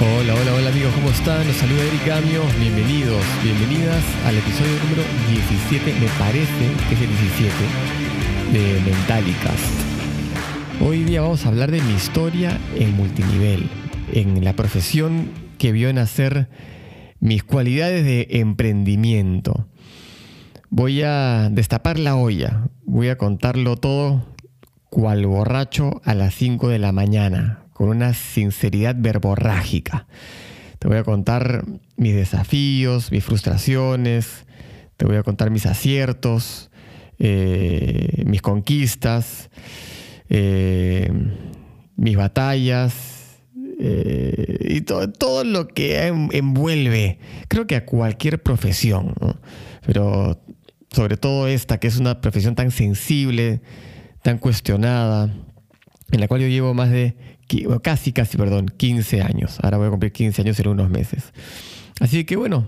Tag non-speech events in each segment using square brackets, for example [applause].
Hola, hola, hola amigos, ¿cómo están? Los saluda Eric Gamio, bienvenidos, bienvenidas al episodio número 17, me parece que es el 17, de Mentalicast. Hoy día vamos a hablar de mi historia en multinivel, en la profesión que vio nacer mis cualidades de emprendimiento. Voy a destapar la olla, voy a contarlo todo cual borracho a las 5 de la mañana, con una sinceridad verborrágica. Te voy a contar mis desafíos, mis frustraciones, te voy a contar mis aciertos, eh, mis conquistas, eh, mis batallas eh, y todo lo que envuelve, creo que a cualquier profesión, pero sobre todo esta, que es una profesión tan sensible, tan cuestionada, en la cual yo llevo más de casi, casi, perdón, 15 años. Ahora voy a cumplir 15 años en unos meses. Así que bueno,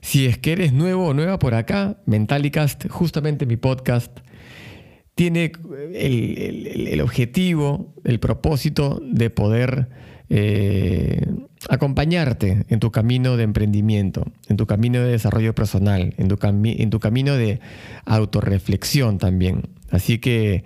si es que eres nuevo o nueva por acá, Mentalicast, justamente mi podcast, tiene el, objetivo, el propósito de poder eh, acompañarte en tu camino de emprendimiento, en tu camino de desarrollo personal, en tu, en tu camino de autorreflexión también. Así que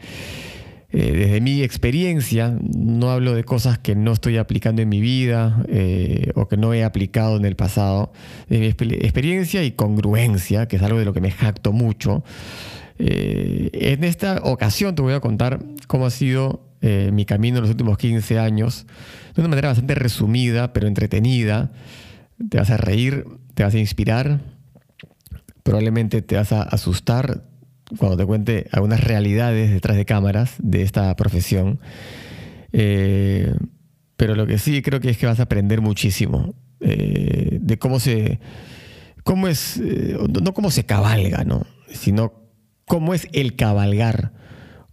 eh, desde mi experiencia, no hablo de cosas que no estoy aplicando en mi vida eh, o que no he aplicado en el pasado. De mi experiencia y congruencia, que es algo de lo que me jacto mucho. Eh, en esta ocasión te voy a contar cómo ha sido mi camino en los últimos 15 años, de una manera bastante resumida, pero entretenida. Te vas a reír, te vas a inspirar, probablemente te vas a asustar, cuando te cuente algunas realidades detrás de cámaras de esta profesión. Eh, pero lo que sí creo que es que vas a aprender muchísimo eh, de cómo se, cómo es, eh, no cómo se cabalga, ¿no? sino cómo es el cabalgar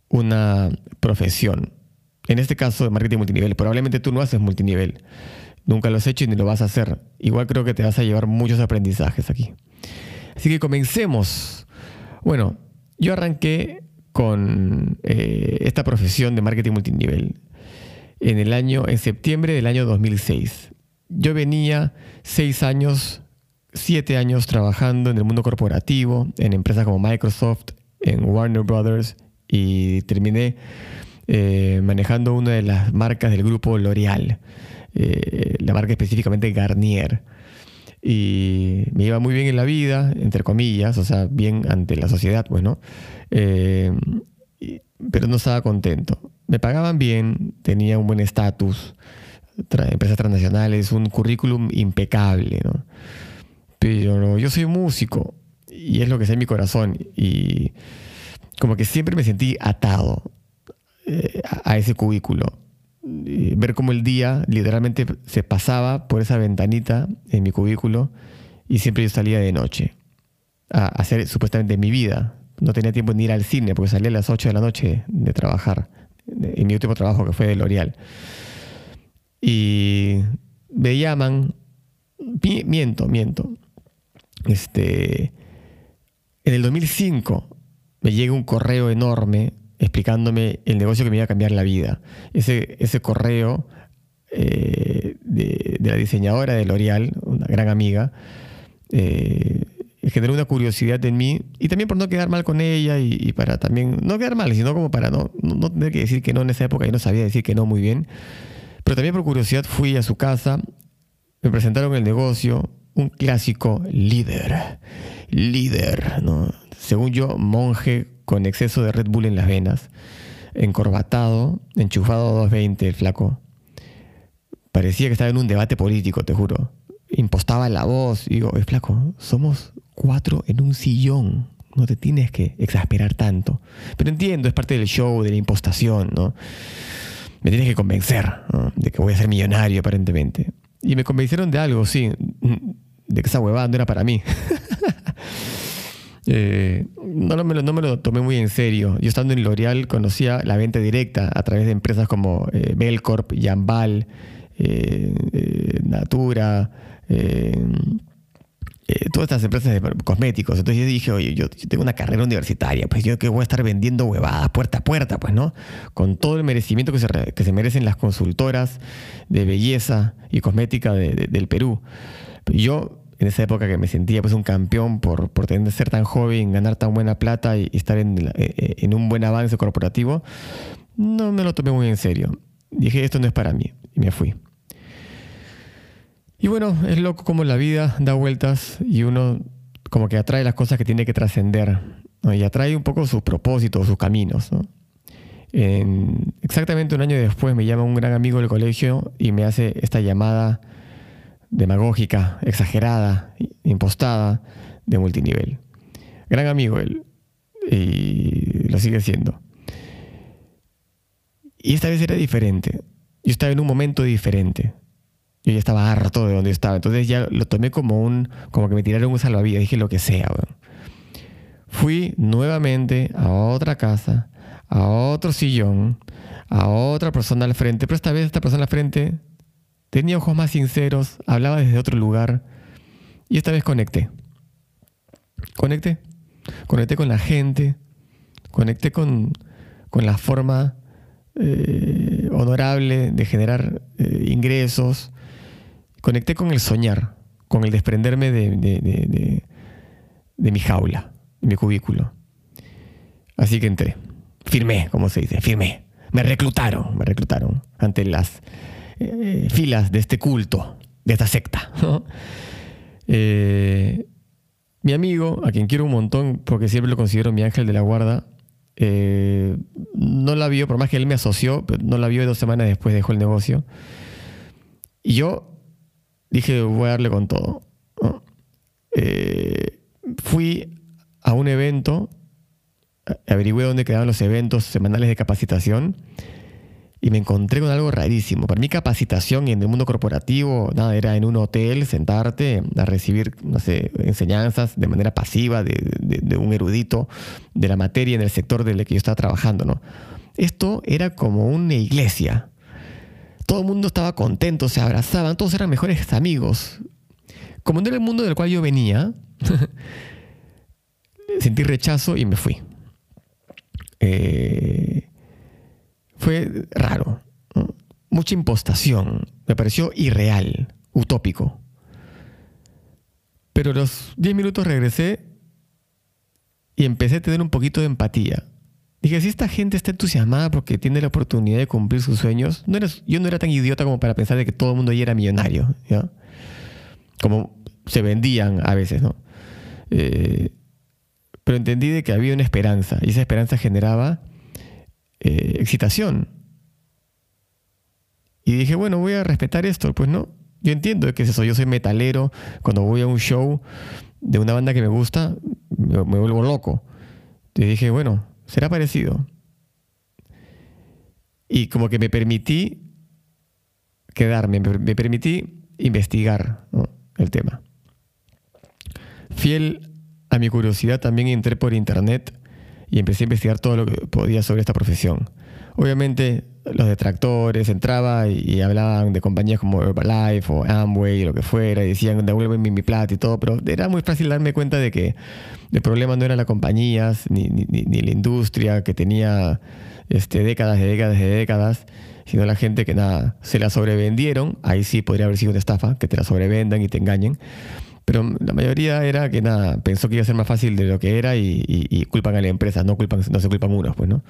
una profesión. En este caso de marketing multinivel, probablemente tú no haces multinivel, nunca lo has hecho y ni lo vas a hacer. Igual creo que te vas a llevar muchos aprendizajes aquí. Así que comencemos. Bueno, yo arranqué con eh, esta profesión de marketing multinivel en el año, en septiembre del año 2006. Yo venía seis años, siete años trabajando en el mundo corporativo, en empresas como Microsoft, en Warner Brothers y terminé eh, manejando una de las marcas del grupo L'Oreal, eh, la marca específicamente Garnier y me iba muy bien en la vida, entre comillas, o sea, bien ante la sociedad, bueno, eh, pero no estaba contento. Me pagaban bien, tenía un buen estatus, empresas transnacionales, un currículum impecable, ¿no? Pero yo soy músico y es lo que sé en mi corazón y como que siempre me sentí atado eh, a ese cubículo ver cómo el día literalmente se pasaba por esa ventanita en mi cubículo y siempre yo salía de noche a hacer supuestamente mi vida. No tenía tiempo ni ir al cine porque salía a las 8 de la noche de trabajar, en mi último trabajo que fue de L'Oreal. Y me llaman, miento, miento. Este, en el 2005 me llega un correo enorme explicándome el negocio que me iba a cambiar la vida. Ese, ese correo eh, de, la diseñadora de L'Oreal, una gran amiga, eh, generó una curiosidad en mí y también por no quedar mal con ella y, para también, no quedar mal, sino como para no, no, tener que decir que no en esa época, y no sabía decir que no muy bien, pero también por curiosidad fui a su casa, me presentaron el negocio, un clásico líder, líder, ¿no? según yo, monje con exceso de Red Bull en las venas, encorbatado, enchufado a 220 el flaco. Parecía que estaba en un debate político, te juro. Impostaba la voz. Y digo, es flaco, somos cuatro en un sillón. No te tienes que exasperar tanto. Pero entiendo, es parte del show, de la impostación, ¿no? Me tienes que convencer de que voy a ser millonario, aparentemente. Y me convencieron de algo, sí, de que esa huevada no era para mí. [laughs] Eh, no, me lo, tomé muy en serio. Yo estando en L'Oreal conocía la venta directa a través de empresas como eh, Belcorp, Jambal, eh, Natura, eh, todas estas empresas de cosméticos. Entonces yo dije, oye, yo, tengo una carrera universitaria, pues yo que voy a estar vendiendo huevadas puerta a puerta, pues, ¿no? Con todo el merecimiento que se, que se merecen las consultoras de belleza y cosmética del Perú. Yo, en esa época que me sentía pues un campeón por, por tener, ser tan joven, ganar tan buena plata y, estar en, eh, eh, en un buen avance corporativo, no me lo tomé muy en serio. Dije, esto no es para mí, y me fui. Y bueno, es loco como la vida da vueltas y uno como que atrae las cosas que tiene que trascender y atrae un poco sus propósitos, sus caminos. exactamente un año después me llama un gran amigo del colegio y me hace esta llamada demagógica, exagerada, impostada de multinivel. Gran amigo él y lo sigue siendo. Y esta vez era diferente. Yo estaba en un momento diferente. Yo ya estaba harto de donde estaba. Entonces ya lo tomé como un, como que me tiraron un salvavidas. Dije lo que sea. Fui nuevamente a otra casa, a otro sillón, a otra persona al frente. Pero esta vez esta persona al frente tenía ojos más sinceros, hablaba desde otro lugar. Y esta vez conecté. Conecté. Conecté con la gente. Conecté con, con la forma eh, honorable de generar eh, ingresos, conecté con el soñar, con el desprenderme de, mi jaula, de mi cubículo. Así que entré, firmé, como se dice, firmé. Me reclutaron, me reclutaron ante las eh, filas de este culto, de esta secta. mi amigo, a quien quiero un montón, porque siempre lo considero mi ángel de la guarda, eh, no la vio, por más que él me asoció, no la vio dos semanas después dejó el negocio. Y yo dije, voy a darle con todo. Eh, fui a un evento, averigüé dónde quedaban los eventos semanales de capacitación y me encontré con algo rarísimo. Para mí capacitación en el mundo corporativo, nada, era en un hotel, sentarte a recibir, no sé, enseñanzas de manera pasiva de, un erudito de la materia en el sector del que yo estaba trabajando, ¿no? Esto era como una iglesia. Todo el mundo estaba contento, se abrazaban, todos eran mejores amigos. Como no era el mundo del cual yo venía, [laughs] sentí rechazo y me fui. Eh, fue raro. Mucha impostación. Me pareció irreal, utópico. Pero los 10 minutos regresé y empecé a tener un poquito de empatía. Dije, si esta gente está entusiasmada porque tiene la oportunidad de cumplir sus sueños, no yo no era tan idiota como para pensar de que todo el mundo allí era millonario, Como se vendían a veces, ¿no? Eh, pero entendí de que había una esperanza y esa esperanza generaba eh, excitación. Y dije, bueno, voy a respetar esto. Pues no, yo entiendo que es eso. Yo soy metalero. Cuando voy a un show de una banda que me gusta, me, vuelvo loco. Y dije, bueno, será parecido. Y como que me permití quedarme, me permití investigar el tema. Fiel a mi curiosidad, también entré por internet y empecé a investigar todo lo que podía sobre esta profesión. Obviamente los detractores entraba y, hablaban de compañías como Herbalife o Amway lo que fuera y decían devuélveme mi plata y todo, pero era muy fácil darme cuenta de que el problema no eran las compañías ni, ni, la industria que tenía este, décadas de décadas de décadas, sino la gente que nada, se la sobrevendieron, ahí sí podría haber sido una estafa, que te la sobrevendan y te engañen pero la mayoría era que nada, pensó que iba a ser más fácil de lo que era y, culpan a la empresa, no, culpan, no se culpan unos, pues, ¿no?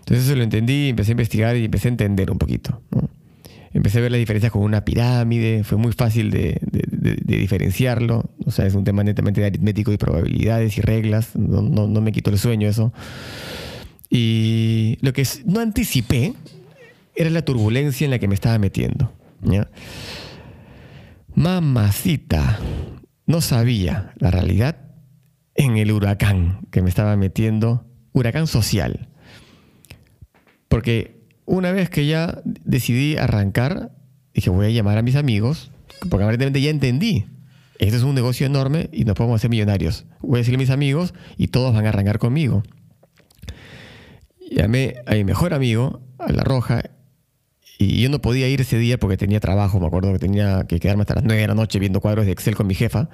Entonces eso lo entendí, empecé a investigar y empecé a entender un poquito, Empecé a ver las diferencias con una pirámide, fue muy fácil de, diferenciarlo, o sea, es un tema netamente de aritmético y probabilidades y reglas, no, no me quitó el sueño eso. Y lo que no anticipé era la turbulencia en la que me estaba metiendo. Mamacita, no sabía la realidad en el huracán que me estaba metiendo, huracán social. Porque una vez que ya decidí arrancar, dije, voy a llamar a mis amigos, porque aparentemente ya entendí. Este es un negocio enorme y nos podemos hacer millonarios. Voy a decirle a mis amigos y todos van a arrancar conmigo. Llamé a mi mejor amigo, a La Roja, y yo no podía ir ese día porque tenía trabajo, me acuerdo que tenía que quedarme hasta las 9 de la noche viendo cuadros de Excel con mi jefa.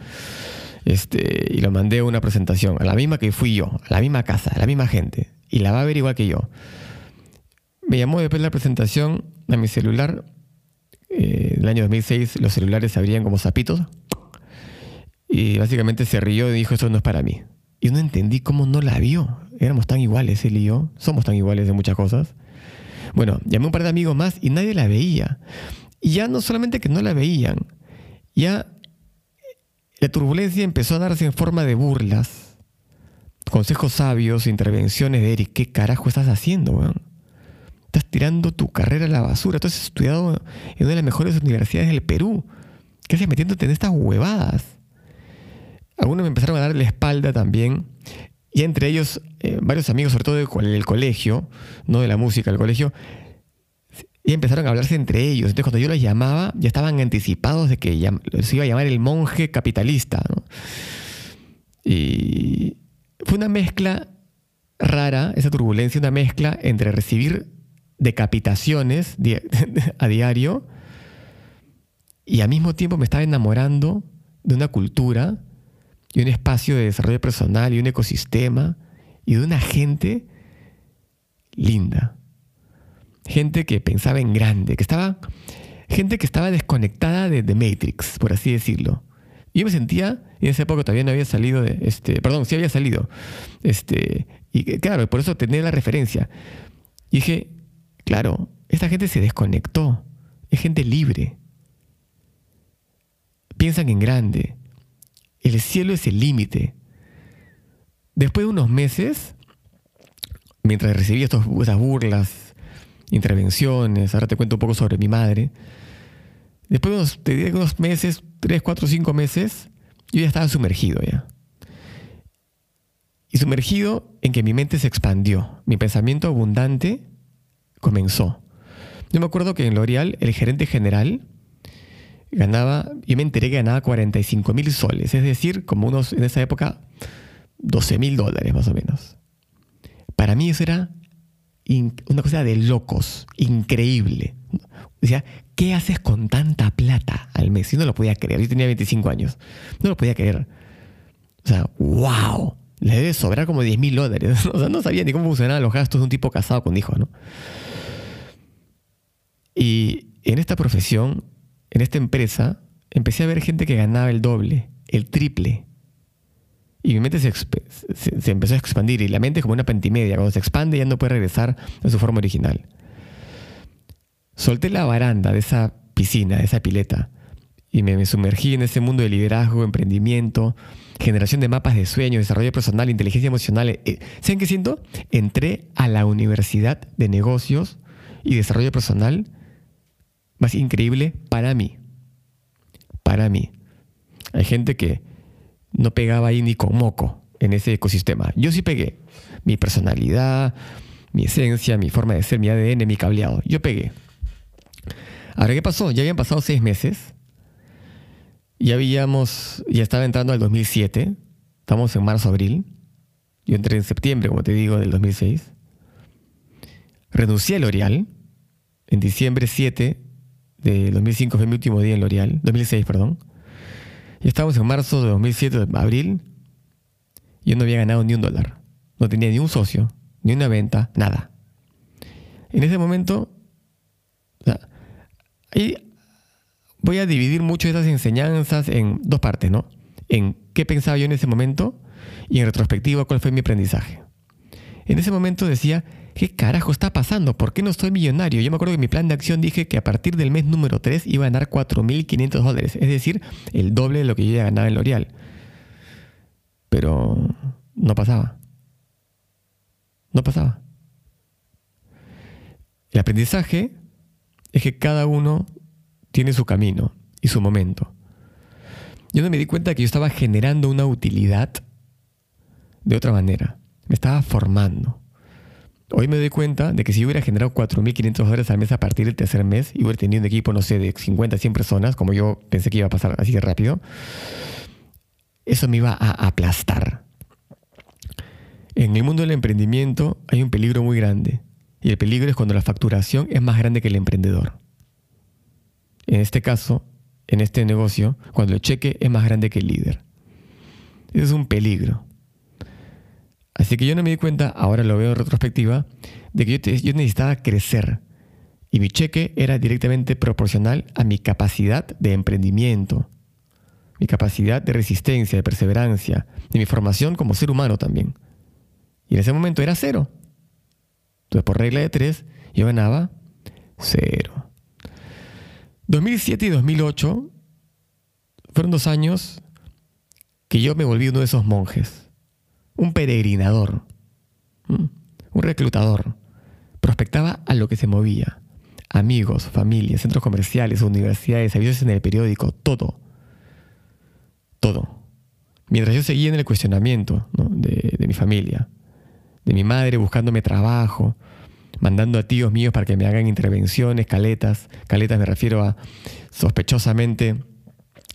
Este, y lo mandé a una presentación, a la misma que fui yo, a la misma casa, a la misma gente. Y la va a ver igual que yo. Me llamó después de la presentación a mi celular. Eh, en el año 2006 los celulares se abrían como zapitos. Y básicamente se rió y dijo, esto no es para mí. Y no entendí cómo no la vio. Éramos tan iguales, él y yo. Somos tan iguales en muchas cosas. Bueno, llamé un par de amigos más y nadie la veía. Y ya no solamente que no la veían, ya la turbulencia empezó a darse en forma de burlas, consejos sabios, intervenciones de Eric. ¿Qué carajo estás haciendo, weón? Estás tirando tu carrera a la basura. Tú has estudiado en una de las mejores universidades del Perú. ¿Qué haces metiéndote en estas huevadas? Algunos me empezaron a dar la espalda también. Y entre ellos, eh, varios amigos, sobre todo del colegio, no de la música, del colegio, y empezaron a hablarse entre ellos. Entonces, cuando yo los llamaba, ya estaban anticipados de que se iba a llamar el monje capitalista. Y fue una mezcla rara, esa turbulencia, una mezcla entre recibir decapitaciones [laughs] a diario y al mismo tiempo me estaba enamorando de una cultura y un espacio de desarrollo personal y un ecosistema y de una gente linda gente que pensaba en grande, que estaba, gente que estaba desconectada de The Matrix, por así decirlo. Yo me sentía, y en esa época todavía no había salido de, este, perdón, sí había salido, este, y claro, por eso tenía la referencia. Y dije, claro, esta gente se desconectó, es gente libre. Piensan en grande. El cielo es el límite. Después de unos meses, mientras recibía estos, estas burlas, intervenciones, ahora te cuento un poco sobre mi madre. Después de unos, unos meses, tres, cuatro, cinco meses, yo ya estaba sumergido ya. Y sumergido en que mi mente se expandió, mi pensamiento abundante comenzó. Yo me acuerdo que en L'Oreal el gerente general ganaba, yo me enteré que ganaba 45 mil soles, es decir, como unos, en esa época, 12 mil dólares más o menos. Para mí eso era una cosa de locos, increíble. O sea, ¿qué haces con tanta plata al mes? Yo no lo podía creer. Yo tenía 25 años. No lo podía creer. O sea, wow. Le debe sobrar como 10 mil dólares. [laughs] O sea, no sabía ni cómo funcionaban los gastos de un tipo casado con hijos, ¿no? Y en esta profesión, en esta empresa, empecé a ver gente que ganaba el doble, el triple. Y mi mente se, empezó a expandir y la mente es como una pentimedia. Cuando se expande ya no puede regresar a su forma original. Solté la baranda de esa piscina, de esa pileta, y me, sumergí en ese mundo de liderazgo, emprendimiento, generación de mapas de sueños, desarrollo personal, inteligencia emocional. Eh, ¿Saben qué siento? Entré a la Universidad de Negocios y Desarrollo Personal más increíble para mí. Para mí. Hay gente que no pegaba ahí ni con moco en ese ecosistema. Yo sí pegué. Mi personalidad, mi esencia, mi forma de ser, mi ADN, mi cableado. Yo pegué. Ahora, ¿qué pasó? Ya habían pasado seis meses. Ya habíamos, ya estaba entrando al 2007. Estamos en marzo, abril. Yo entré en septiembre, como te digo, del 2006. Renuncié a L'Oreal. En diciembre 7 de 2005 fue mi último día en L'Oreal. 2006, perdón. Y estábamos en marzo de 2007, abril, y yo no había ganado ni un dólar. No tenía ni un socio, ni una venta, nada. En ese momento, ahí voy a dividir mucho esas enseñanzas en dos partes, ¿no? En qué pensaba yo en ese momento y en retrospectiva cuál fue mi aprendizaje. En ese momento decía, ¿qué carajo está pasando? ¿Por qué no estoy millonario? Yo me acuerdo que mi plan de acción dije que a partir del mes número 3 iba a ganar 4.500 dólares, es decir, el doble de lo que yo ya ganaba en L'Oreal. Pero no pasaba. No pasaba. El aprendizaje es que cada uno tiene su camino y su momento. Yo no me di cuenta que yo estaba generando una utilidad de otra manera. Me estaba formando. Hoy me doy cuenta de que si hubiera generado 4.500 dólares al mes a partir del tercer mes y hubiera tenido un equipo, no sé, de 50, 100 personas, como yo pensé que iba a pasar así de rápido, eso me iba a aplastar. En el mundo del emprendimiento hay un peligro muy grande. Y el peligro es cuando la facturación es más grande que el emprendedor. En este caso, en este negocio, cuando el cheque es más grande que el líder. Eso es un peligro. Así que yo no me di cuenta, ahora lo veo en retrospectiva, de que yo, necesitaba crecer. Y mi cheque era directamente proporcional a mi capacidad de emprendimiento, mi capacidad de resistencia, de perseverancia, de mi formación como ser humano también. Y en ese momento era cero. Entonces, por regla de tres, yo ganaba cero. 2007 y 2008 fueron dos años que yo me volví uno de esos monjes, un peregrinador, un reclutador. Prospectaba a lo que se movía. Amigos, familias, centros comerciales, universidades, avisos en el periódico, todo. Todo. Mientras yo seguía en el cuestionamiento de, de mi familia, de mi madre buscándome trabajo, mandando a tíos míos para que me hagan intervenciones, caletas. Caletas me refiero a sospechosamente,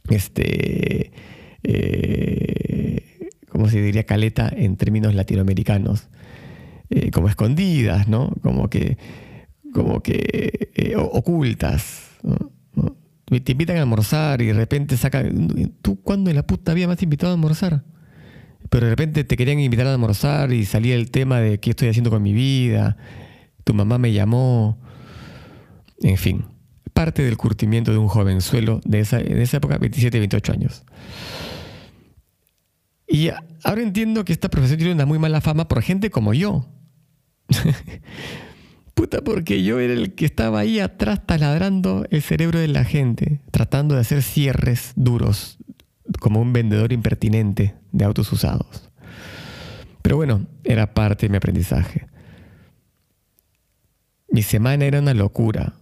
este, eh, ¿cómo se diría caleta en términos latinoamericanos? Eh, como escondidas, ¿no? Como que, como que eh, ocultas. Te invitan a almorzar y de repente sacan... ¿Tú cuándo en la puta había más invitado a almorzar? Pero de repente te querían invitar a almorzar y salía el tema de qué estoy haciendo con mi vida tu mamá me llamó, en fin, parte del curtimiento de un jovenzuelo de esa, en esa época, 27, 28 años. Y ahora entiendo que esta profesión tiene una muy mala fama por gente como yo. [laughs] Puta, porque yo era el que estaba ahí atrás taladrando el cerebro de la gente, tratando de hacer cierres duros, como un vendedor impertinente de autos usados. Pero bueno, era parte de mi aprendizaje. Mi semana era una locura.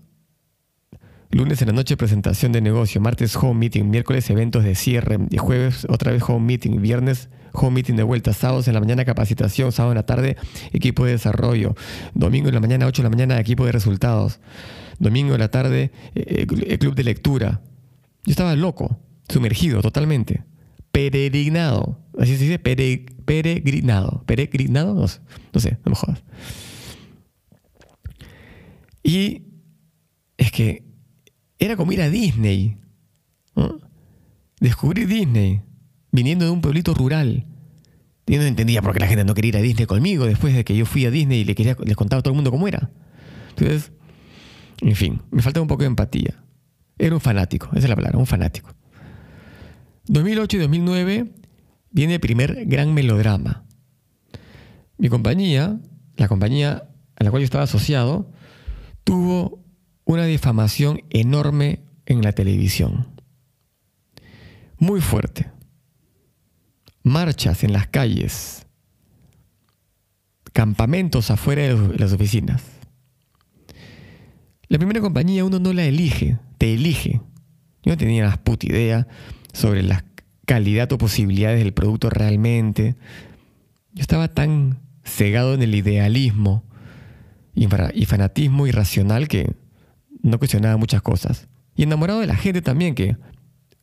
Lunes en la noche presentación de negocio, martes home meeting, miércoles eventos de cierre, y jueves otra vez home meeting, viernes home meeting de vuelta, sábados en la mañana capacitación, sábado en la tarde equipo de desarrollo, domingo en la mañana 8 de la mañana equipo de resultados, domingo en la tarde eh, el club de lectura. Yo estaba loco, sumergido totalmente, peregrinado, así se dice, peregrinado, peregrinado, no sé, no sé, no me jodas. Y es que era como ir a Disney. Descubrir Disney, viniendo de un pueblito rural. Yo no entendía por qué la gente no quería ir a Disney conmigo después de que yo fui a Disney y le quería, les contaba a todo el mundo cómo era. Entonces, en fin, me faltaba un poco de empatía. Era un fanático, esa es la palabra, un fanático. 2008 y 2009 viene el primer gran melodrama. Mi compañía, la compañía a la cual yo estaba asociado, tuvo una difamación enorme en la televisión. Muy fuerte. Marchas en las calles. Campamentos afuera de las oficinas. La primera compañía uno no la elige, te elige. Yo no tenía la puta idea sobre la calidad o posibilidades del producto realmente. Yo estaba tan cegado en el idealismo y fanatismo irracional que no cuestionaba muchas cosas. Y enamorado de la gente también, que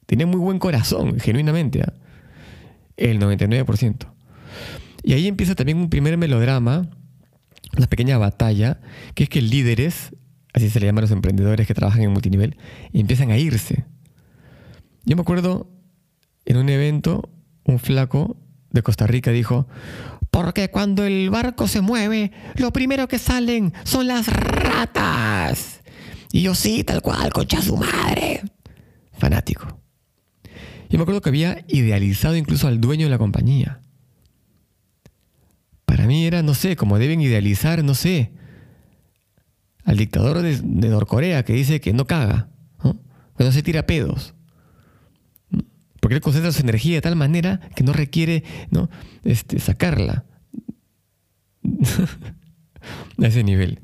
tenía muy buen corazón, genuinamente. ¿ah? El 99%. Y ahí empieza también un primer melodrama, una pequeña batalla, que es que líderes, así se le llaman a los emprendedores que trabajan en multinivel, empiezan a irse. Yo me acuerdo en un evento, un flaco de Costa Rica dijo, porque cuando el barco se mueve, lo primero que salen son las ratas. Y yo sí, tal cual, concha su madre. Fanático. Y me acuerdo que había idealizado incluso al dueño de la compañía. Para mí era, no sé, como deben idealizar, no sé, al dictador de, Norcorea que dice que no caga, que no se tira pedos. Porque él concentra su energía de tal manera que no requiere ¿no? Este, sacarla. [laughs] a ese nivel.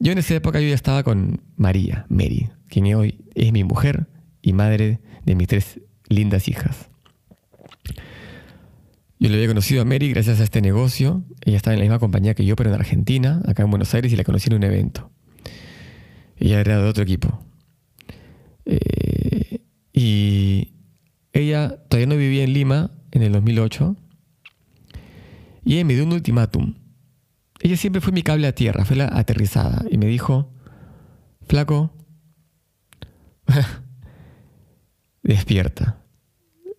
Yo en esa época yo ya estaba con María, Mary, quien hoy es mi mujer y madre de mis tres lindas hijas. Yo le había conocido a Mary gracias a este negocio. Ella estaba en la misma compañía que yo, pero en Argentina, acá en Buenos Aires, y la conocí en un evento. Ella era de otro equipo. Eh, y ella todavía no vivía en Lima en el 2008 y ella me dio un ultimátum. Ella siempre fue mi cable a tierra, fue la aterrizada y me dijo, flaco, [laughs] despierta,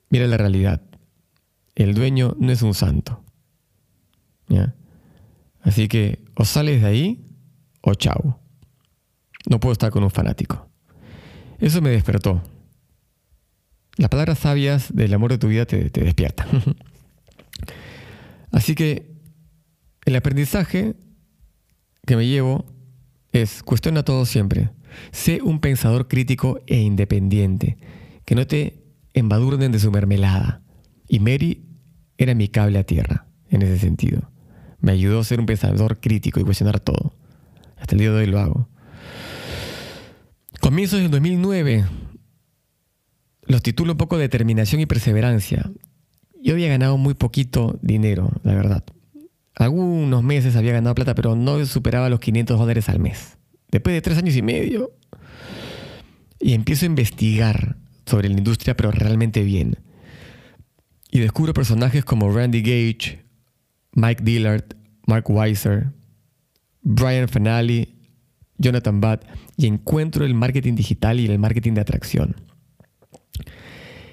mira la realidad. el dueño no es un santo. ¿Ya? Así que o sales de ahí o chao. No puedo estar con un fanático. Eso me despertó. Las palabras sabias del amor de tu vida te, te despiertan. [laughs] Así que el aprendizaje que me llevo es cuestiona todo siempre. Sé un pensador crítico e independiente, que no te embadurnen de su mermelada. Y Mary era mi cable a tierra, en ese sentido. Me ayudó a ser un pensador crítico y cuestionar todo. Hasta el día de hoy lo hago. Comienzos del 2009. Los titulo un poco Determinación y Perseverancia. Yo había ganado muy poquito dinero, la verdad. Algunos meses había ganado plata, pero no superaba los 500 dólares al mes. Después de tres años y medio. Y empiezo a investigar sobre la industria, pero realmente bien. Y descubro personajes como Randy Gage, Mike Dillard, Mark Weiser, Brian Fanali, Jonathan Budd, y encuentro el marketing digital y el marketing de atracción.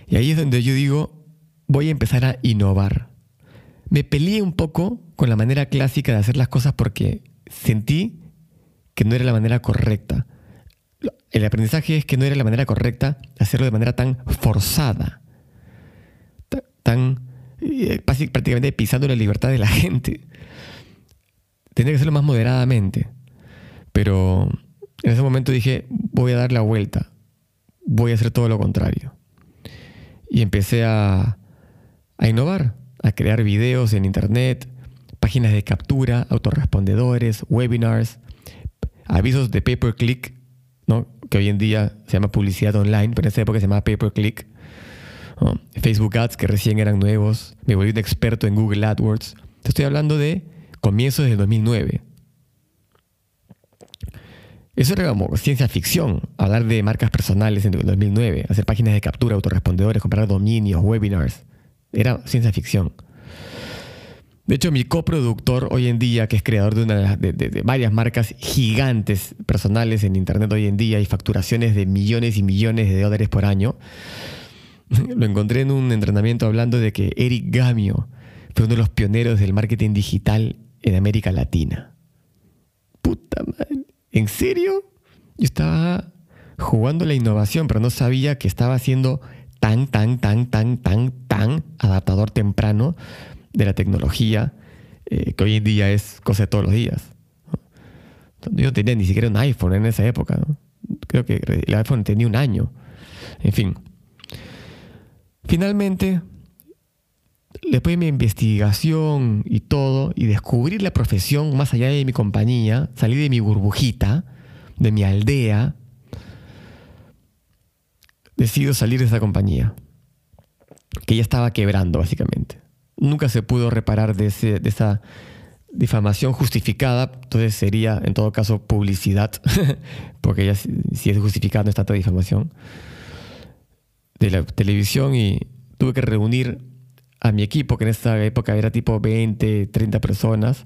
Y ahí es donde yo digo, voy a empezar a innovar. Me peleé un poco con la manera clásica de hacer las cosas porque sentí que no era la manera correcta. El aprendizaje es que no era la manera correcta hacerlo de manera tan forzada, tan eh, prácticamente pisando la libertad de la [laughs] gente. Tenía que hacerlo más moderadamente. Pero en ese momento dije, voy a dar la vuelta, voy a hacer todo lo contrario. Y empecé a, a innovar, a crear videos en internet, páginas de captura, autorrespondedores, webinars, avisos de pay per click, ¿no? que hoy en día se llama publicidad online, pero en esa época se llamaba pay per click. Facebook Ads, que recién eran nuevos. Me volví un experto en Google AdWords. Te estoy hablando de comienzos del 2009. Eso era como ciencia ficción, hablar de marcas personales en el 2009, hacer páginas de captura, autorrespondedores, comprar dominios, webinars. Era ciencia ficción. De hecho, mi coproductor hoy en día, que es creador de, una de, varias marcas gigantes personales en Internet hoy en día y facturaciones de millones y millones de dólares por año, [laughs] lo encontré en un entrenamiento hablando de que Eric Gamio fue uno de los pioneros del marketing digital en América Latina. Puta madre. ¿En serio? Yo estaba jugando la innovación, pero no sabía que estaba siendo tan, tan, tan, tan, tan, tan adaptador temprano de la tecnología, eh, que hoy en día es cosa de todos los días. Yo no tenía ni siquiera un iPhone en esa época. Creo que el iPhone tenía un año. En fin. Finalmente, después de mi investigación y todo, y descubrir la profesión más allá de mi compañía, salí de mi burbujita, de mi aldea, decido salir de esa compañía, que ya estaba quebrando básicamente. Nunca se pudo reparar de, de esa difamación justificada, entonces sería en todo caso publicidad, [laughs] porque ya si es justificada no está toda difamación, de la televisión y tuve que reunir a mi equipo, que en esta época era tipo 20, 30 personas,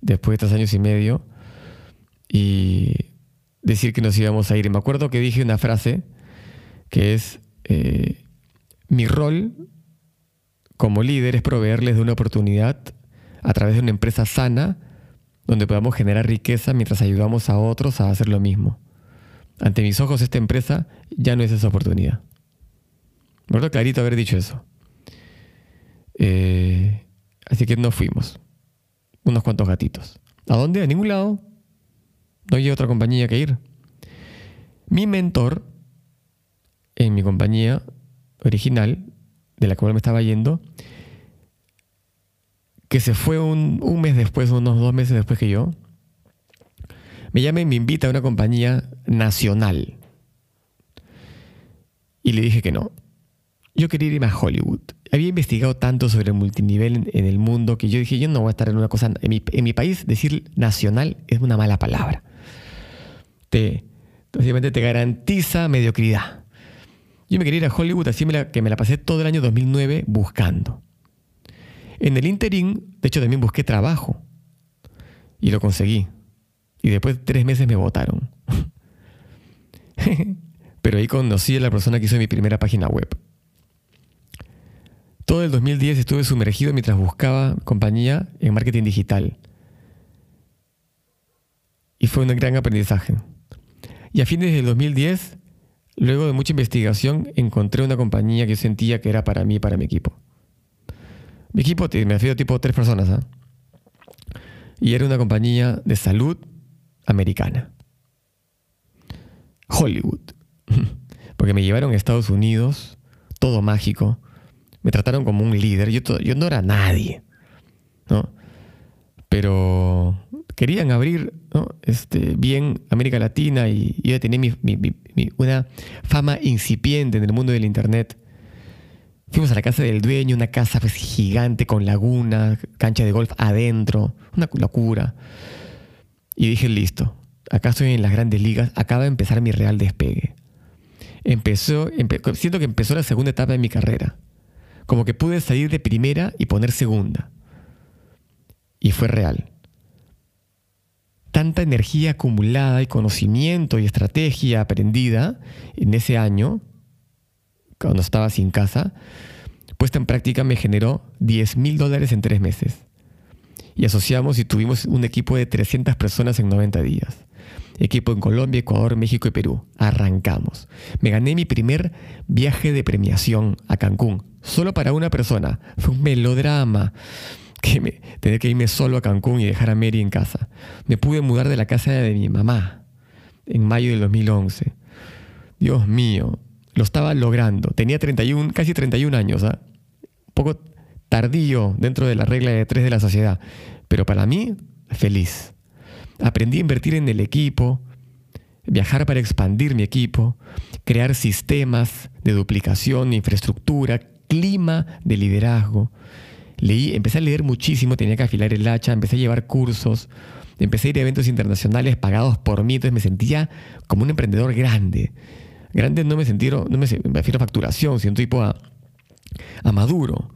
después de tres años y medio, y decir que nos íbamos a ir. Y me acuerdo que dije una frase que es, eh, mi rol como líder es proveerles de una oportunidad a través de una empresa sana donde podamos generar riqueza mientras ayudamos a otros a hacer lo mismo. Ante mis ojos esta empresa ya no es esa oportunidad. Me acuerdo clarito haber dicho eso. Eh, así que nos fuimos. Unos cuantos gatitos. ¿A dónde? A ningún lado. No hay otra compañía que ir. Mi mentor en mi compañía original, de la cual me estaba yendo, que se fue un, mes después, unos dos meses después que yo, me llama y me invita a una compañía nacional. Y le dije que no. Yo quería irme a Hollywood había investigado tanto sobre el multinivel en, el mundo que yo dije, yo no voy a estar en una cosa, en mi, país decir nacional es una mala palabra. Te, básicamente te garantiza mediocridad. Yo me quería ir a Hollywood, así que me la pasé todo el año 2009 buscando. En el interín, de hecho también busqué trabajo y lo conseguí. Y después de tres meses me votaron. [laughs] Pero ahí conocí a la persona que hizo mi primera página web. Todo el 2010 estuve sumergido mientras buscaba compañía en marketing digital. Y fue un gran aprendizaje. Y a fines del 2010, luego de mucha investigación, encontré una compañía que sentía que era para mí y para mi equipo. Mi equipo, me refiero tipo tres personas, ¿ah? Y era una compañía de salud americana. Hollywood. [laughs] Porque me llevaron a Estados Unidos, todo mágico, me trataron como un líder. Yo, yo no era nadie, ¿no? Pero querían abrir este, bien América Latina y yo tenía mi, una fama incipiente en el mundo del Internet. Fuimos a la casa del dueño, una casa pues, gigante con laguna, cancha de golf adentro, una locura. Y dije, listo, acá estoy en las grandes ligas, acaba de empezar mi real despegue. Empezó, siento que empezó la segunda etapa de mi carrera como que pude salir de primera y poner segunda. Y fue real. Tanta energía acumulada y conocimiento y estrategia aprendida en ese año, cuando estaba sin casa, puesta en práctica me generó 10 mil dólares en tres meses. Y asociamos y tuvimos un equipo de 300 personas en 90 días equipo en Colombia, Ecuador, México y Perú. Arrancamos. Me gané mi primer viaje de premiación a Cancún, solo para una persona. Fue un melodrama. Que me, tener que irme solo a Cancún y dejar a Mary en casa. Me pude mudar de la casa de mi mamá en mayo del 2011. Dios mío, lo estaba logrando. Tenía 31, casi 31 años, ¿ah? un poco tardío dentro de la regla de tres de la sociedad, pero para mí, feliz. Aprendí a invertir en el equipo, viajar para expandir mi equipo, crear sistemas de duplicación, infraestructura, clima de liderazgo. Leí, empecé a leer muchísimo, tenía que afilar el hacha, empecé a llevar cursos, empecé a ir a eventos internacionales pagados por mí, entonces me sentía como un emprendedor grande. Grande no me sentí, no me, refiero a facturación, sino tipo a, a maduro.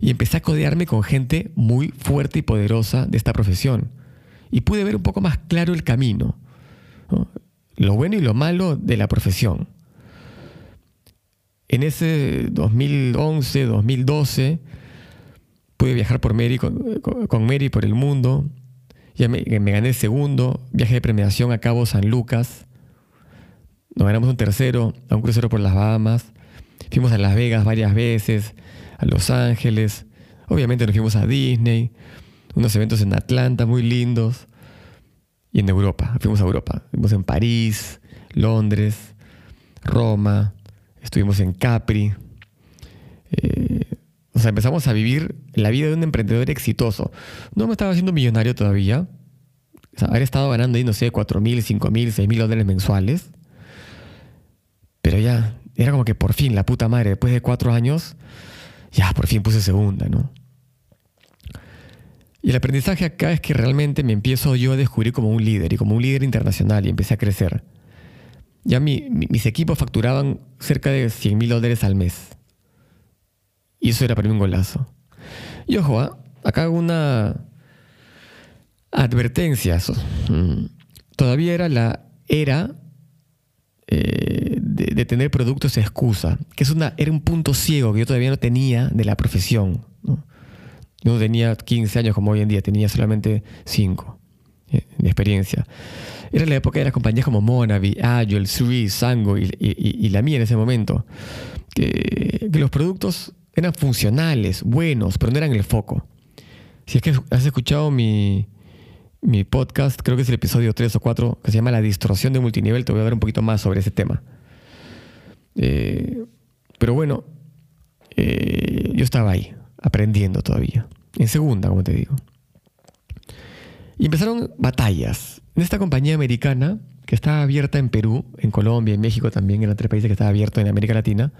Y empecé a codearme con gente muy fuerte y poderosa de esta profesión y pude ver un poco más claro el camino, lo bueno y lo malo de la profesión. En ese 2011, 2012, pude viajar por Mary, con, Mary por el mundo. Ya me, gané el segundo viaje de premiación a Cabo San Lucas. Nos ganamos un tercero a un crucero por las Bahamas. Fuimos a Las Vegas varias veces, a Los Ángeles. Obviamente nos fuimos a Disney unos eventos en Atlanta muy lindos y en Europa. Fuimos a Europa. Fuimos en París, Londres, Roma, estuvimos en Capri. Eh, o sea, empezamos a vivir la vida de un emprendedor exitoso. No me estaba haciendo millonario todavía. O sea, haber estado ganando ahí, no sé, 4 mil, 5 mil, 6 mil dólares mensuales. Pero ya, era como que por fin, la puta madre, después de cuatro años, ya por fin puse segunda, ¿no? Y el aprendizaje acá es que realmente me empiezo yo a descubrir como un líder y como un líder internacional y empecé a crecer. Ya mis equipos facturaban cerca de 100 mil dólares al mes. Y eso era para mí un golazo. Y ojo, ¿ah? acá hago una advertencia. Mm, todavía era la era eh, de, tener productos excusa, que es una, era un punto ciego que yo todavía no tenía de la profesión. Yo no tenía 15 años como hoy en día, tenía solamente 5 eh, de experiencia. Era la época de las compañías como Monavi, Agile, Sui, Sango y, la mía en ese momento. Que, los productos eran funcionales, buenos, pero no eran el foco. Si es que has escuchado mi, podcast, creo que es el episodio 3 o 4, que se llama La distorsión de multinivel, te voy a hablar un poquito más sobre ese tema. Eh, pero bueno, eh, yo estaba ahí aprendiendo todavía. En segunda, como te digo. Y empezaron batallas. En esta compañía americana, que estaba abierta en Perú, en Colombia, en México también, eran tres países que estaba abierto en América Latina,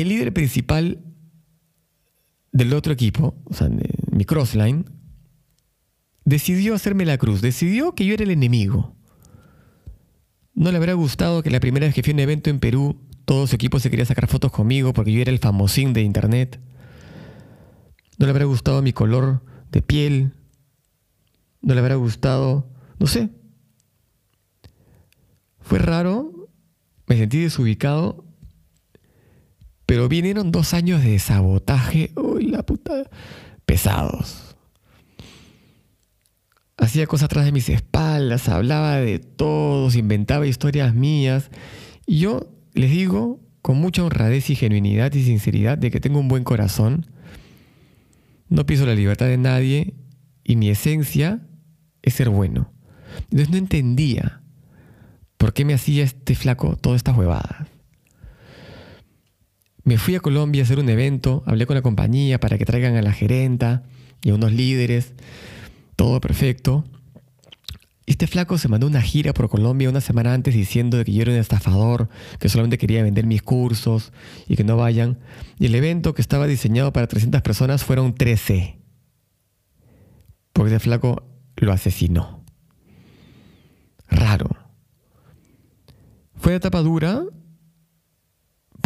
el líder principal del otro equipo, o sea, mi crossline, decidió hacerme la cruz, decidió que yo era el enemigo. No le habrá gustado que la primera vez que fui a un evento en Perú todo su equipo se quería sacar fotos conmigo porque yo era el famosín de internet. No le habrá gustado mi color de piel. No le habrá gustado, no sé. Fue raro, me sentí desubicado Pero vinieron dos años de sabotaje, uy, la puta, pesados. Hacía cosas atrás de mis espaldas, hablaba de todos, inventaba historias mías. Y yo les digo con mucha honradez y genuinidad y sinceridad de que tengo un buen corazón. No pienso la libertad de nadie y mi esencia es ser bueno. Entonces no entendía por qué me hacía este flaco todas estas huevadas. Me fui a Colombia a hacer un evento, hablé con la compañía para que traigan a la gerenta y a unos líderes, todo perfecto. Este flaco se mandó una gira por Colombia una semana antes diciendo que yo era un estafador, que solamente quería vender mis cursos y que no vayan. Y el evento que estaba diseñado para 300 personas fueron 13. Porque ese flaco lo asesinó. Raro. Fue de etapa dura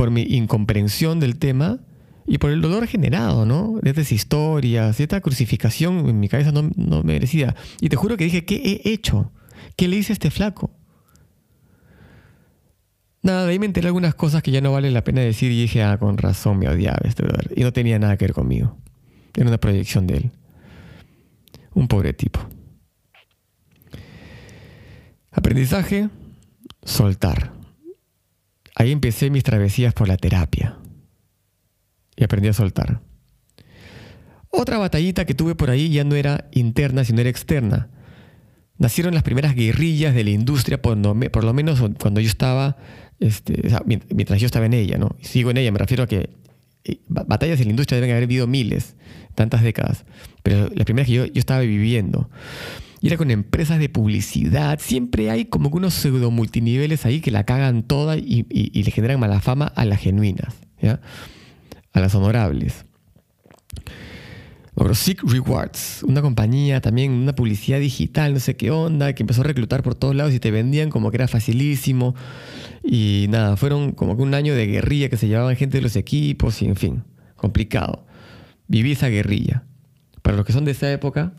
por mi incomprensión del tema y por el dolor generado, ¿no? De estas historias, de esta crucificación en mi cabeza no, no merecida. Y te juro que dije, ¿qué he hecho? ¿Qué le hice a este flaco? Nada, de ahí me enteré algunas cosas que ya no vale la pena decir y dije, ah, con razón me odiaba este brother. Y no tenía nada que ver conmigo. Era una proyección de él. Un pobre tipo. Aprendizaje, soltar. Ahí empecé mis travesías por la terapia y aprendí a soltar. Otra batallita que tuve por ahí ya no era interna, sino era externa. Nacieron las primeras guerrillas de la industria, por, lo menos cuando yo estaba, este, mientras yo estaba en ella, ¿no? sigo en ella, me refiero a que eh, batallas en la industria deben haber habido miles, tantas décadas, pero las primeras que yo estaba viviendo. Y era con empresas de publicidad. Siempre hay como unos pseudo multiniveles ahí que la cagan toda y, le generan mala fama a las genuinas. a las honorables. Seek Rewards, una compañía también, una publicidad digital, no sé qué onda, que empezó a reclutar por todos lados y te vendían como que era facilísimo. Y nada, fueron como que un año de guerrilla que se llevaban gente de los equipos y en fin, complicado. Viví esa guerrilla. Para los que son de esa época,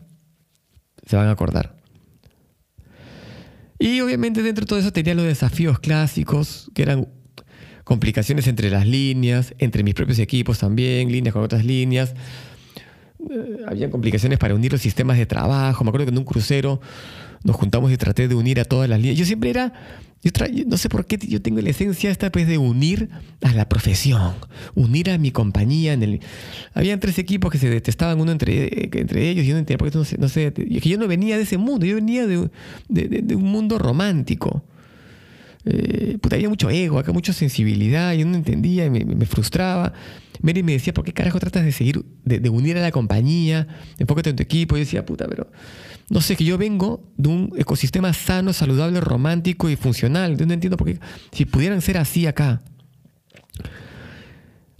se van a acordar. Y obviamente dentro de todo eso tenía los desafíos clásicos, que eran complicaciones entre las líneas, entre mis propios equipos también, líneas con otras líneas. Eh, había complicaciones para unir los sistemas de trabajo. Me acuerdo que en un crucero nos juntamos y traté de unir a todas las líneas. Yo siempre era, yo no sé por qué yo tengo la esencia esta pues de unir a la profesión, unir a mi compañía. En el, habían tres equipos que se detestaban uno entre, entre ellos y yo no entendía por qué no sé, no sé, yo no venía de ese mundo, yo venía de, de un mundo romántico. Eh, había mucho ego, acá mucha sensibilidad, yo no entendía, me, me frustraba. Mary me decía, ¿por qué carajo tratas de seguir, de, unir a la compañía? Enfócate en tu equipo. Yo decía, puta, pero no sé, que yo vengo de un ecosistema sano, saludable, romántico y funcional. Yo no entiendo por qué, si pudieran ser así acá.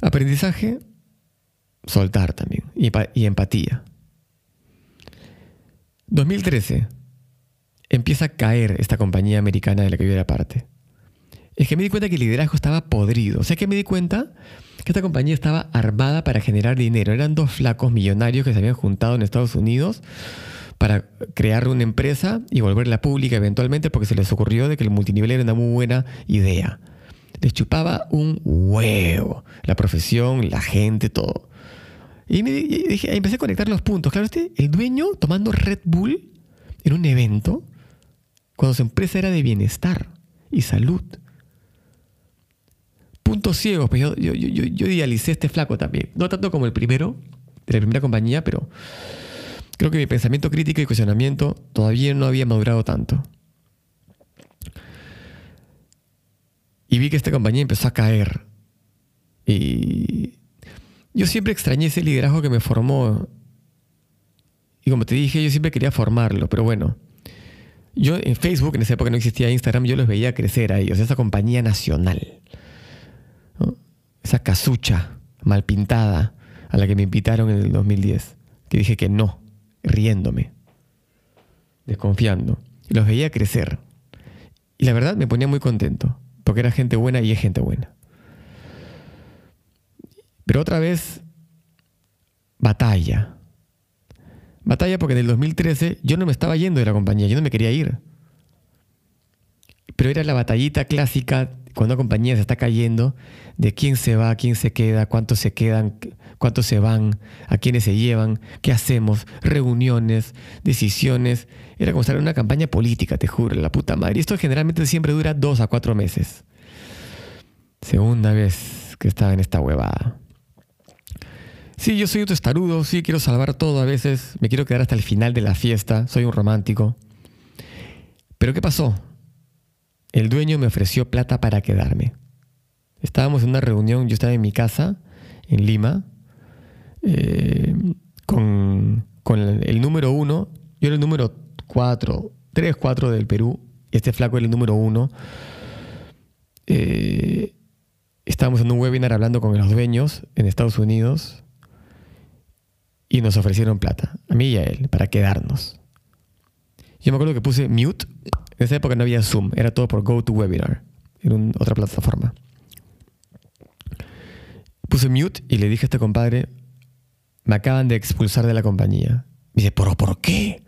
Aprendizaje, soltar también, y, empatía. 2013 empieza a caer esta compañía americana de la que yo era parte es que me di cuenta que el liderazgo estaba podrido. O sea que me di cuenta que esta compañía estaba armada para generar dinero. Eran dos flacos millonarios que se habían juntado en Estados Unidos para crear una empresa y volverla pública eventualmente porque se les ocurrió de que el multinivel era una muy buena idea. Les chupaba un huevo la profesión, la gente, todo. Y, me, dije, empecé a conectar los puntos. Claro, este, el dueño tomando Red Bull en un evento cuando su empresa era de bienestar y salud puntos ciegos, pues yo, yo, yo, idealicé este flaco también. No tanto como el primero, de la primera compañía, pero creo que mi pensamiento crítico y cuestionamiento todavía no había madurado tanto. Y vi que esta compañía empezó a caer. Y yo siempre extrañé ese liderazgo que me formó. Y como te dije, yo siempre quería formarlo, pero bueno. Yo en Facebook, en esa época no existía Instagram, yo los veía crecer a ellos, esa compañía nacional esa casucha mal pintada a la que me invitaron en el 2010, que dije que no, riéndome, desconfiando. Los veía crecer. Y la verdad me ponía muy contento, porque era gente buena y es gente buena. Pero otra vez, batalla. Batalla porque en el 2013 yo no me estaba yendo de la compañía, yo no me quería ir. Pero era la batallita clásica cuando una compañía se está cayendo, de quién se va, quién se queda, cuántos se quedan, cuántos se van, a quiénes se llevan, qué hacemos, reuniones, decisiones. Era como estar en una campaña política, te juro, la puta madre. Y esto generalmente siempre dura dos a cuatro meses. Segunda vez que estaba en esta huevada. Sí, yo soy otro estarudo, sí, quiero salvar todo a veces, me quiero quedar hasta el final de la fiesta, soy un romántico. Pero ¿qué pasó? El dueño me ofreció plata para quedarme. Estábamos en una reunión, yo estaba en mi casa, en Lima, eh, con, el, número uno, yo era el número cuatro, tres, cuatro del Perú, este flaco era el número uno. Eh, estábamos en un webinar hablando con los dueños en Estados Unidos y nos ofrecieron plata, a mí y a él, para quedarnos. Yo me acuerdo que puse mute. En esa época no había Zoom, era todo por GoToWebinar, en otra plataforma. Puse mute y le dije a este compadre, me acaban de expulsar de la compañía. Me dice, ¿pero por qué?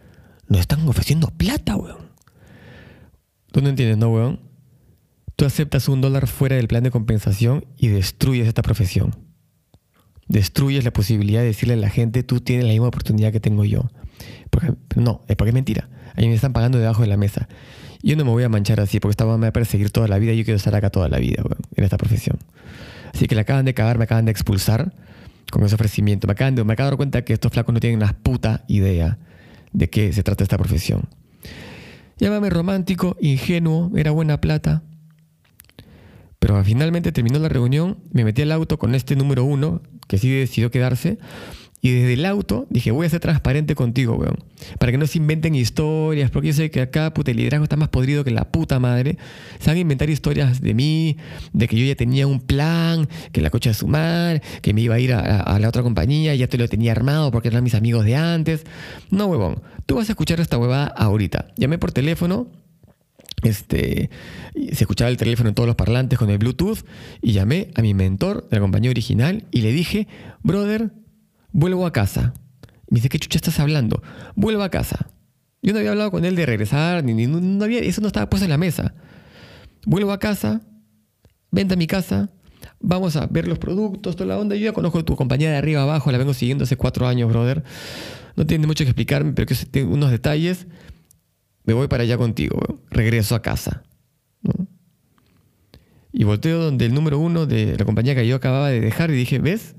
Nos están ofreciendo plata, weón. Tú no entiendes, ¿no, weón? Tú aceptas un dólar fuera del plan de compensación y destruyes esta profesión destruyes la posibilidad de decirle a la gente, tú tienes la misma oportunidad que tengo yo. Porque, no, es porque es mentira. A mí me están pagando debajo de la mesa. Yo no me voy a manchar así, porque esta me va a perseguir toda la vida. Yo quiero estar acá toda la vida, en esta profesión. Así que le acaban de cagar, me acaban de expulsar con ese ofrecimiento. Me me acaban de dar cuenta que estos flacos no tienen una puta idea de qué se trata esta profesión. Llámame romántico, ingenuo, era buena plata. Pero finalmente terminó la reunión, me metí al auto con este número uno, que sí decidió quedarse. Y desde el auto dije, voy a ser transparente contigo, weón. Para que no se inventen historias, porque yo sé que acá, puta, el liderazgo está más podrido que la puta madre. Se van a inventar historias de mí, de que yo ya tenía un plan, que la cocha de su madre, que me iba a ir a, la otra compañía, ya te lo tenía armado porque eran mis amigos de antes. No, huevón. Tú vas a escuchar esta huevada ahorita. Llamé por teléfono, este, se escuchaba el teléfono en todos los parlantes con el Bluetooth y llamé a mi mentor de la compañía original y le dije, brother, vuelvo a casa. Me dice, ¿qué chucha estás hablando? Vuelvo a casa. Yo no había hablado con él de regresar, ni, no había, eso no estaba puesto en la mesa. Vuelvo a casa, vente a mi casa, vamos a ver los productos, toda la onda. Yo ya conozco a tu compañía de arriba abajo, la vengo siguiendo hace cuatro años, brother. No tiene mucho que explicarme, pero que tengo unos detalles me voy para allá contigo, regreso a casa. Y volteo donde el número uno de la compañía que yo acababa de dejar y dije, ¿ves?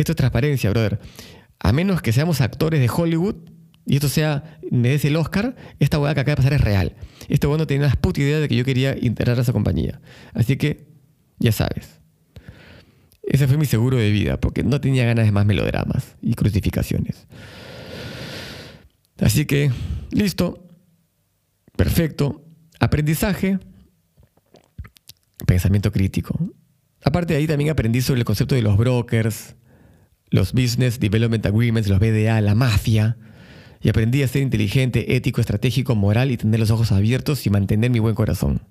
Esto es transparencia, brother. A menos que seamos actores de Hollywood y esto sea, me des el Oscar, esta hueá que acaba de pasar es real. Este hueá no tenía una puta idea de que yo quería integrar a esa compañía. Así que, ya sabes. Ese fue mi seguro de vida, porque no tenía ganas de más melodramas y crucificaciones. Así que, listo. Perfecto. Aprendizaje. Pensamiento crítico. Aparte de ahí también aprendí sobre el concepto de los brokers, los Business Development Agreements, los BDA, la mafia. Y aprendí a ser inteligente, ético, estratégico, moral y tener los ojos abiertos y mantener mi buen corazón.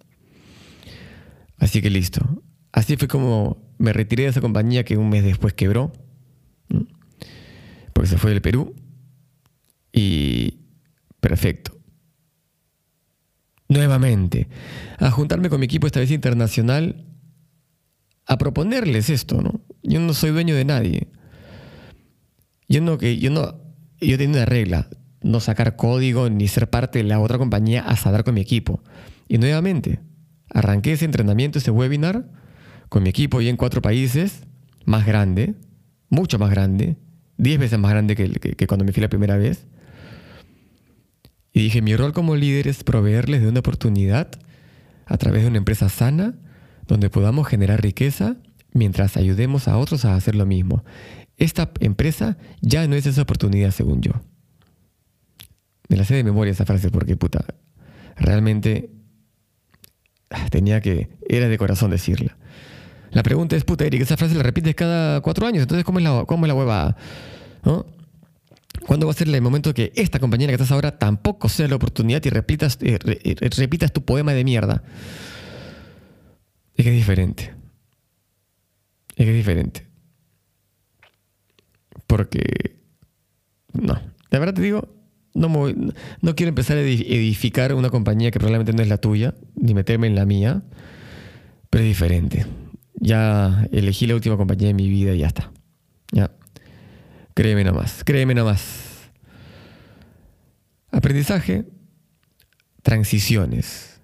Así que listo. Así fue como me retiré de esa compañía que un mes después quebró. Porque se fue del Perú. Y perfecto nuevamente, a juntarme con mi equipo esta vez internacional, a proponerles esto, ¿no? Yo no soy dueño de nadie. Yo no, yo no, yo tengo una regla, no sacar código ni ser parte de la otra compañía a sadar con mi equipo. Y nuevamente, arranqué ese entrenamiento, ese webinar, con mi equipo ya en cuatro países, más grande, mucho más grande, diez veces más grande que, que cuando me fui la primera vez. Y dije, mi rol como líder es proveerles de una oportunidad a través de una empresa sana donde podamos generar riqueza mientras ayudemos a otros a hacer lo mismo. Esta empresa ya no es esa oportunidad según yo. Me la sé de memoria esa frase porque, puta, realmente ah, tenía que, era de corazón decirla. La pregunta es, puta, Eric, esa frase la repites cada cuatro años, entonces, ¿cómo es la, cómo es la hueva? ¿No? ¿Cuándo va a ser el momento que esta compañera que estás ahora tampoco sea la oportunidad y repitas, eh, eh, repitas tu poema de mierda? Es que es diferente. Es que es diferente. Porque, no, la verdad te digo, no, no quiero empezar a edificar una compañía que probablemente no es la tuya, ni meterme en la mía. Pero es diferente. Ya elegí la última compañía de mi vida y ya está. Ya. Créeme nomás, créeme nomás. Aprendizaje, transiciones.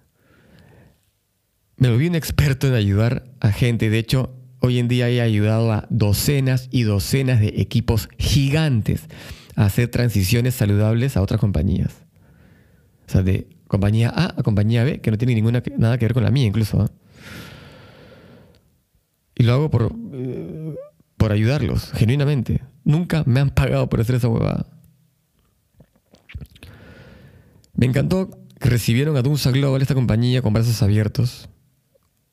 Me volví un experto en ayudar a gente. De hecho, hoy en día he ayudado a docenas y docenas de equipos gigantes a hacer transiciones saludables a otras compañías. O sea, de compañía A a compañía B, que no tiene ninguna, nada que ver con la mía incluso. Y lo hago por, eh, por ayudarlos, genuinamente. Nunca me han pagado por hacer esa huevada. Me encantó que recibieron a Dunsa Global, esta compañía, con brazos abiertos.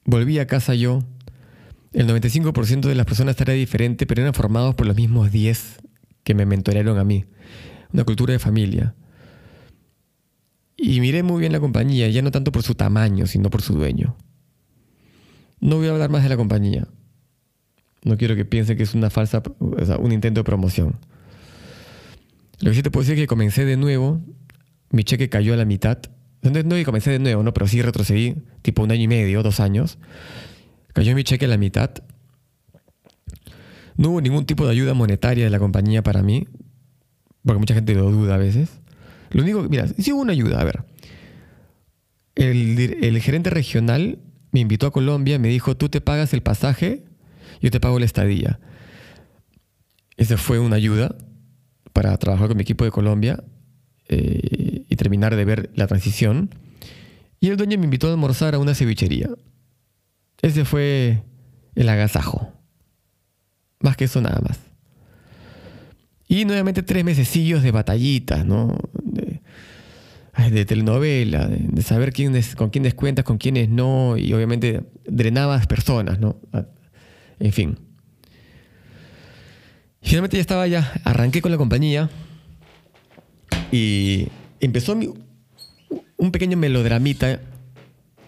Volví a casa yo. El 95% de las personas era diferente, pero eran formados por los mismos 10 que me mentorearon a mí. Una cultura de familia. Y miré muy bien la compañía, ya no tanto por su tamaño, sino por su dueño. No voy a hablar más de la compañía. No quiero que piensen que es una falsa, un intento de promoción. Lo que sí te puedo decir es que comencé de nuevo, mi cheque cayó a la mitad. No, no que comencé de nuevo, no, pero sí retrocedí, tipo un año y medio, dos años. Cayó mi cheque a la mitad. No hubo ningún tipo de ayuda monetaria de la compañía para mí, porque mucha gente lo duda a veces. Lo único, mira, sí hubo una ayuda, a ver. El, gerente regional me invitó a Colombia, me dijo, tú te pagas el pasaje, yo te pago la estadía. Esa fue una ayuda para trabajar con mi equipo de Colombia eh, y terminar de ver la transición. Y el dueño me invitó a almorzar a una cevichería. Ese fue el agasajo. Más que eso nada más. Y nuevamente tres mesecillos de batallitas, ¿no? de telenovela, de, saber quién con quiénes cuentas, con quiénes no, y obviamente drenabas personas, ¿no? En fin. Finalmente ya estaba ya, arranqué con la compañía y empezó un pequeño melodramita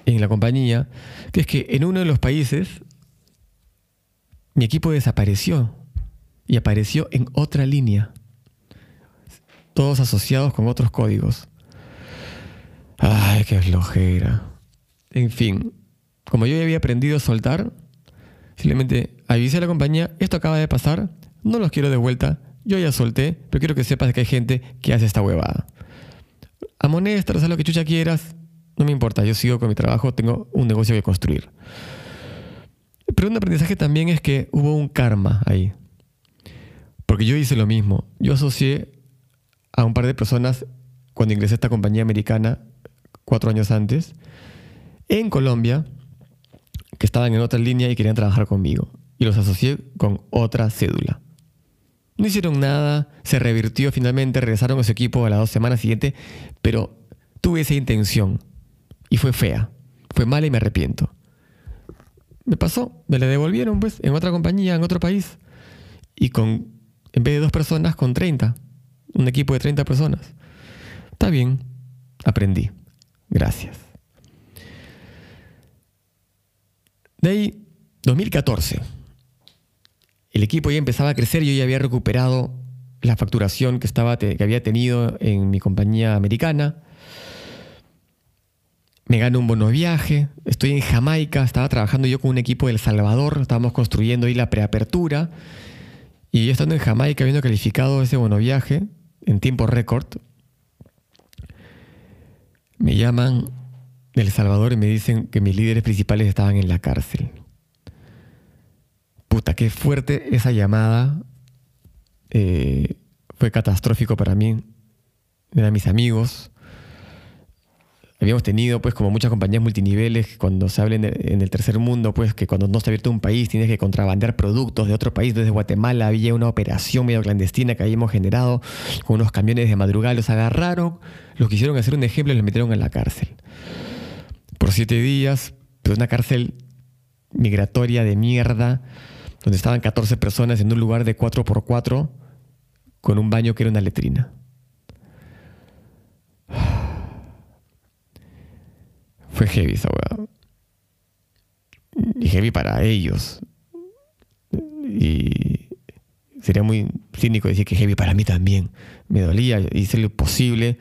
en la compañía, que es que en uno de los países mi equipo desapareció y apareció en otra línea, todos asociados con otros códigos. Ay, qué flojera. En fin, como yo ya había aprendido a soltar, simplemente avisé a la compañía, esto acaba de pasar, no los quiero de vuelta, yo ya solté, pero quiero que sepas que hay gente que hace esta huevada. Amonestas, haz lo que chucha quieras, no me importa, yo sigo con mi trabajo, tengo un negocio que construir. Pero un aprendizaje también es que hubo un karma ahí. Porque yo hice lo mismo. Yo asocié a un par de personas cuando ingresé a esta compañía americana cuatro años antes, en Colombia, que estaban en otra línea y querían trabajar conmigo. Y los asocié con otra cédula. No hicieron nada, se revirtió finalmente, regresaron a su equipo a las dos semanas siguientes, pero tuve esa intención y fue fea, fue mala y me arrepiento. Me pasó, me la devolvieron pues en otra compañía, en otro país, y con, en vez de dos personas, con 30, un equipo de 30 personas. Está bien, aprendí. Gracias. De ahí, 2014. El equipo ya empezaba a crecer, yo ya había recuperado la facturación que, estaba, que había tenido en mi compañía americana. Me gano un bono viaje, estoy en Jamaica, estaba trabajando yo con un equipo de El Salvador, estábamos construyendo ahí la preapertura. Y yo estando en Jamaica, habiendo calificado ese bono viaje en tiempo récord, me llaman de El Salvador y me dicen que mis líderes principales estaban en la cárcel. Puta, qué fuerte esa llamada. Eh, fue catastrófico para mí. Eran mis amigos. Habíamos tenido, pues, como muchas compañías multiniveles, cuando se habla en el tercer mundo, pues, que cuando no está abierto un país tienes que contrabandear productos de otro país. Desde Guatemala había una operación medio clandestina que habíamos generado con unos camiones de madrugada. Los agarraron, los quisieron hacer un ejemplo y los metieron en la cárcel. Por siete días, pero una cárcel migratoria de mierda, donde estaban 14 personas en un lugar de 4x4 con un baño que era una letrina. Fue heavy esa weá. Y heavy para ellos. Y sería muy cínico decir que heavy para mí también. Me dolía, hice lo posible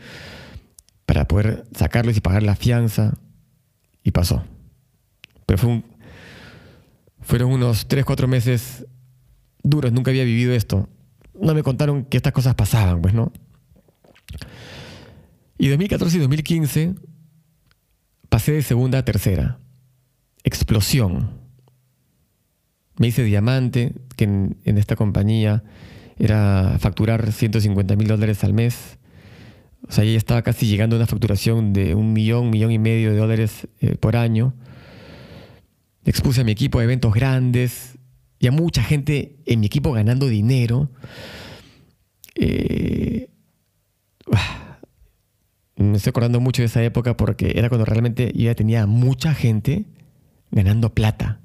para poder sacarlos y pagar la fianza. Y pasó. Pero fue un, Fueron unos 3, 4 meses duros, nunca había vivido esto. No me contaron que estas cosas pasaban, pues, ¿no? Y 2014 y 2015 pasé de segunda a tercera. Explosión. Me hice diamante, que en, esta compañía era facturar 150 mil dólares al mes. O sea, ya estaba casi llegando a una facturación de un millón, millón y medio de dólares eh, por año. Expuse a mi equipo a eventos grandes y a mucha gente en mi equipo ganando dinero. Eh, me estoy acordando mucho de esa época porque era cuando realmente yo ya tenía mucha gente ganando plata.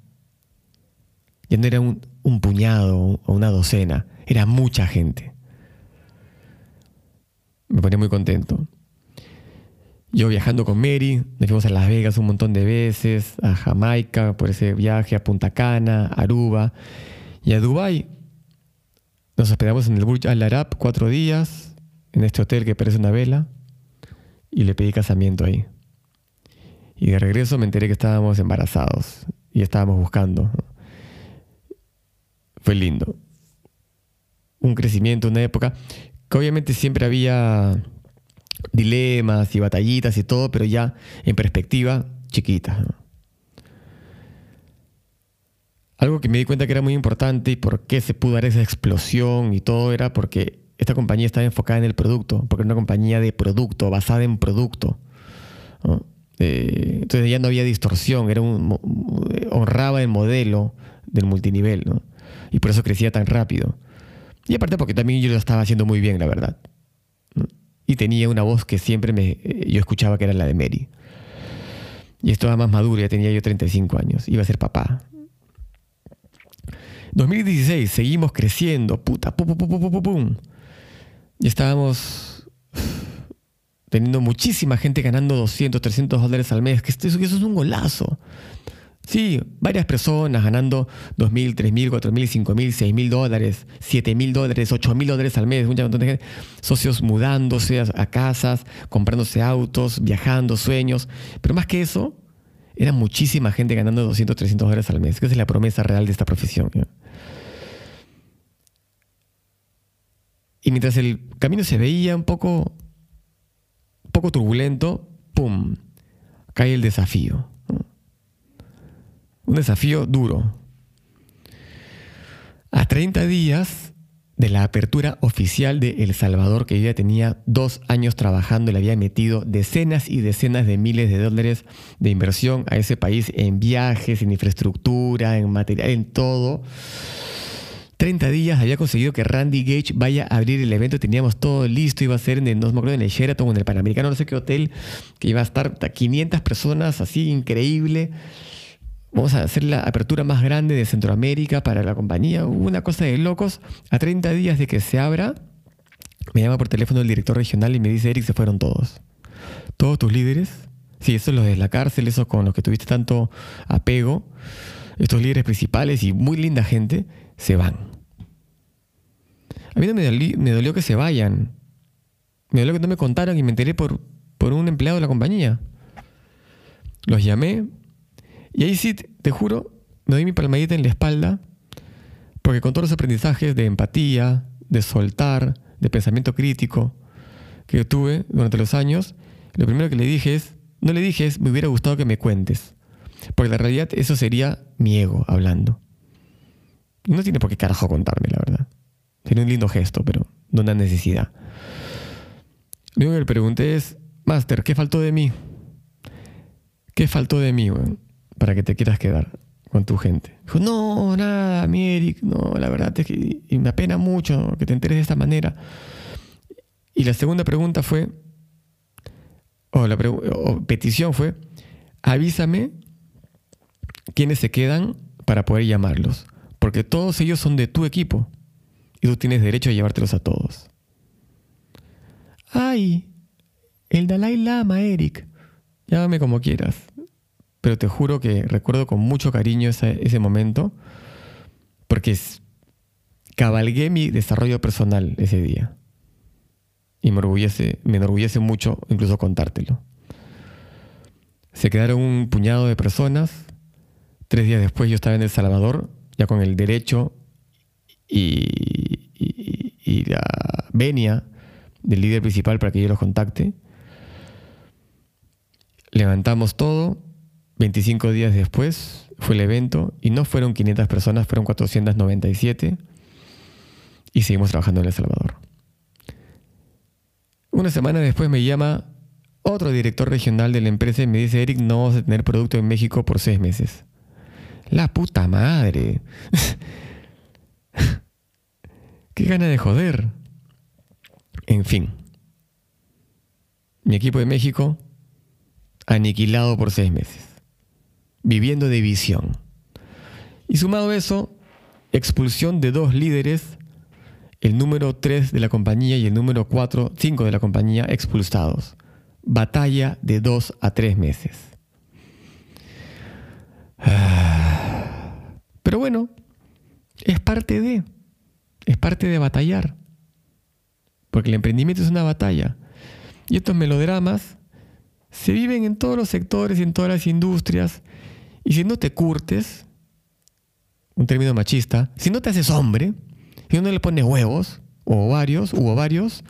Ya no era un, puñado o una docena, era mucha gente. Me ponía muy contento. Yo viajando con Mary, nos fuimos a Las Vegas un montón de veces, a Jamaica por ese viaje, a Punta Cana, Aruba y a Dubai. Nos hospedamos en el Burj Al Arab cuatro días, en este hotel que parece una vela, y le pedí casamiento ahí. Y de regreso me enteré que estábamos embarazados y estábamos buscando. Fue lindo. Un crecimiento, una época que obviamente siempre había dilemas y batallitas y todo, pero ya en perspectiva chiquita. Algo que me di cuenta que era muy importante y por qué se pudo dar esa explosión y todo era porque esta compañía estaba enfocada en el producto, porque era una compañía de producto, basada en producto. Eh, entonces ya no había distorsión, era un, honraba el modelo del multinivel, y por eso crecía tan rápido. Y aparte porque también yo lo estaba haciendo muy bien, la verdad y tenía una voz que siempre me, eh, yo escuchaba que era la de Mary. Y estaba más maduro, ya tenía yo 35 años, iba a ser papá. 2016, seguimos creciendo, puta, pum, pum, pum, pum, pum. Y estábamos [sighs] teniendo muchísima gente ganando 200, 300 dólares al mes, que eso, es un golazo. Sí, varias personas ganando 2.000, 3.000, 4.000, 5.000, 6.000 dólares, 7.000 dólares, 8.000 dólares al mes, mucha montón de gente, socios mudándose a, casas, comprándose autos, viajando, sueños. Pero más que eso, era muchísima gente ganando 200, 300 dólares al mes, que es la promesa real de esta profesión. Y mientras el camino se veía un poco, poco turbulento, ¡pum! Cae el desafío un desafío duro. A 30 días de la apertura oficial de El Salvador, que ya tenía dos años trabajando, le había metido decenas y decenas de miles de dólares de inversión a ese país en viajes, en infraestructura, en material, en todo. 30 días había conseguido que Randy Gage vaya a abrir el evento, teníamos todo listo, iba a ser en el, no me acuerdo, en el Sheraton, en el Panamericano, no sé qué hotel, que iba a estar 500 personas, así increíble. Vamos a hacer la apertura más grande de Centroamérica para la compañía. Una cosa de locos. A 30 días de que se abra, me llama por teléfono el director regional y me dice, Eric, se fueron todos. Todos tus líderes. Sí, eso es los de la cárcel, esos con los que tuviste tanto apego. Estos líderes principales y muy linda gente, se van. A mí no me dolió, que se vayan. Me dolió que no me contaran y me enteré por, por un empleado de la compañía. Los llamé, y ahí sí, te juro, me doy mi palmadita en la espalda, porque con todos los aprendizajes de empatía, de soltar, de pensamiento crítico que tuve durante los años, lo primero que le dije es, no le dije me hubiera gustado que me cuentes, porque la realidad eso sería mi ego hablando. No tiene por qué carajo contarme, la verdad. Tiene un lindo gesto, pero no una necesidad. Lo único que le pregunté es, Master, ¿qué faltó de mí? ¿Qué faltó de mí, para que te quieras quedar con tu gente. Dijo, no, nada, mi Eric, no, la verdad es que me apena mucho que te enteres de esta manera. Y la segunda pregunta fue, o la petición fue, avísame quiénes se quedan para poder llamarlos, porque todos ellos son de tu equipo y tú tienes derecho a llevártelos a todos. Ay, el Dalai Lama, Eric. Llámame como quieras pero te juro que recuerdo con mucho cariño ese, momento porque cabalgué mi desarrollo personal ese día. Y me enorgullece, me enorgullece mucho incluso contártelo. Se quedaron un puñado de personas, Tres días después yo estaba en El Salvador, ya con el derecho y, la venia del líder principal para que yo los contacte. Levantamos todo. 25 días después fue el evento y no fueron 500 personas, fueron 497 y seguimos trabajando en El Salvador. Una semana después me llama otro director regional de la empresa y me dice, Eric, no vamos a tener producto en México por seis meses. La puta madre. [laughs] Qué gana de joder. En fin. Mi equipo de México aniquilado por seis meses. Viviendo de visión. Y sumado a eso, expulsión de dos líderes, el número 3 de la compañía y el número 4, 5 de la compañía expulsados batalla de dos a tres meses. Pero bueno, es parte de, es parte de batallar. Porque el emprendimiento es una batalla. Y estos melodramas se viven en todos los sectores y en todas las industrias. Y si no te curtes, un término machista, si no te haces hombre, si no le pones huevos, o ovarios, u ovarios,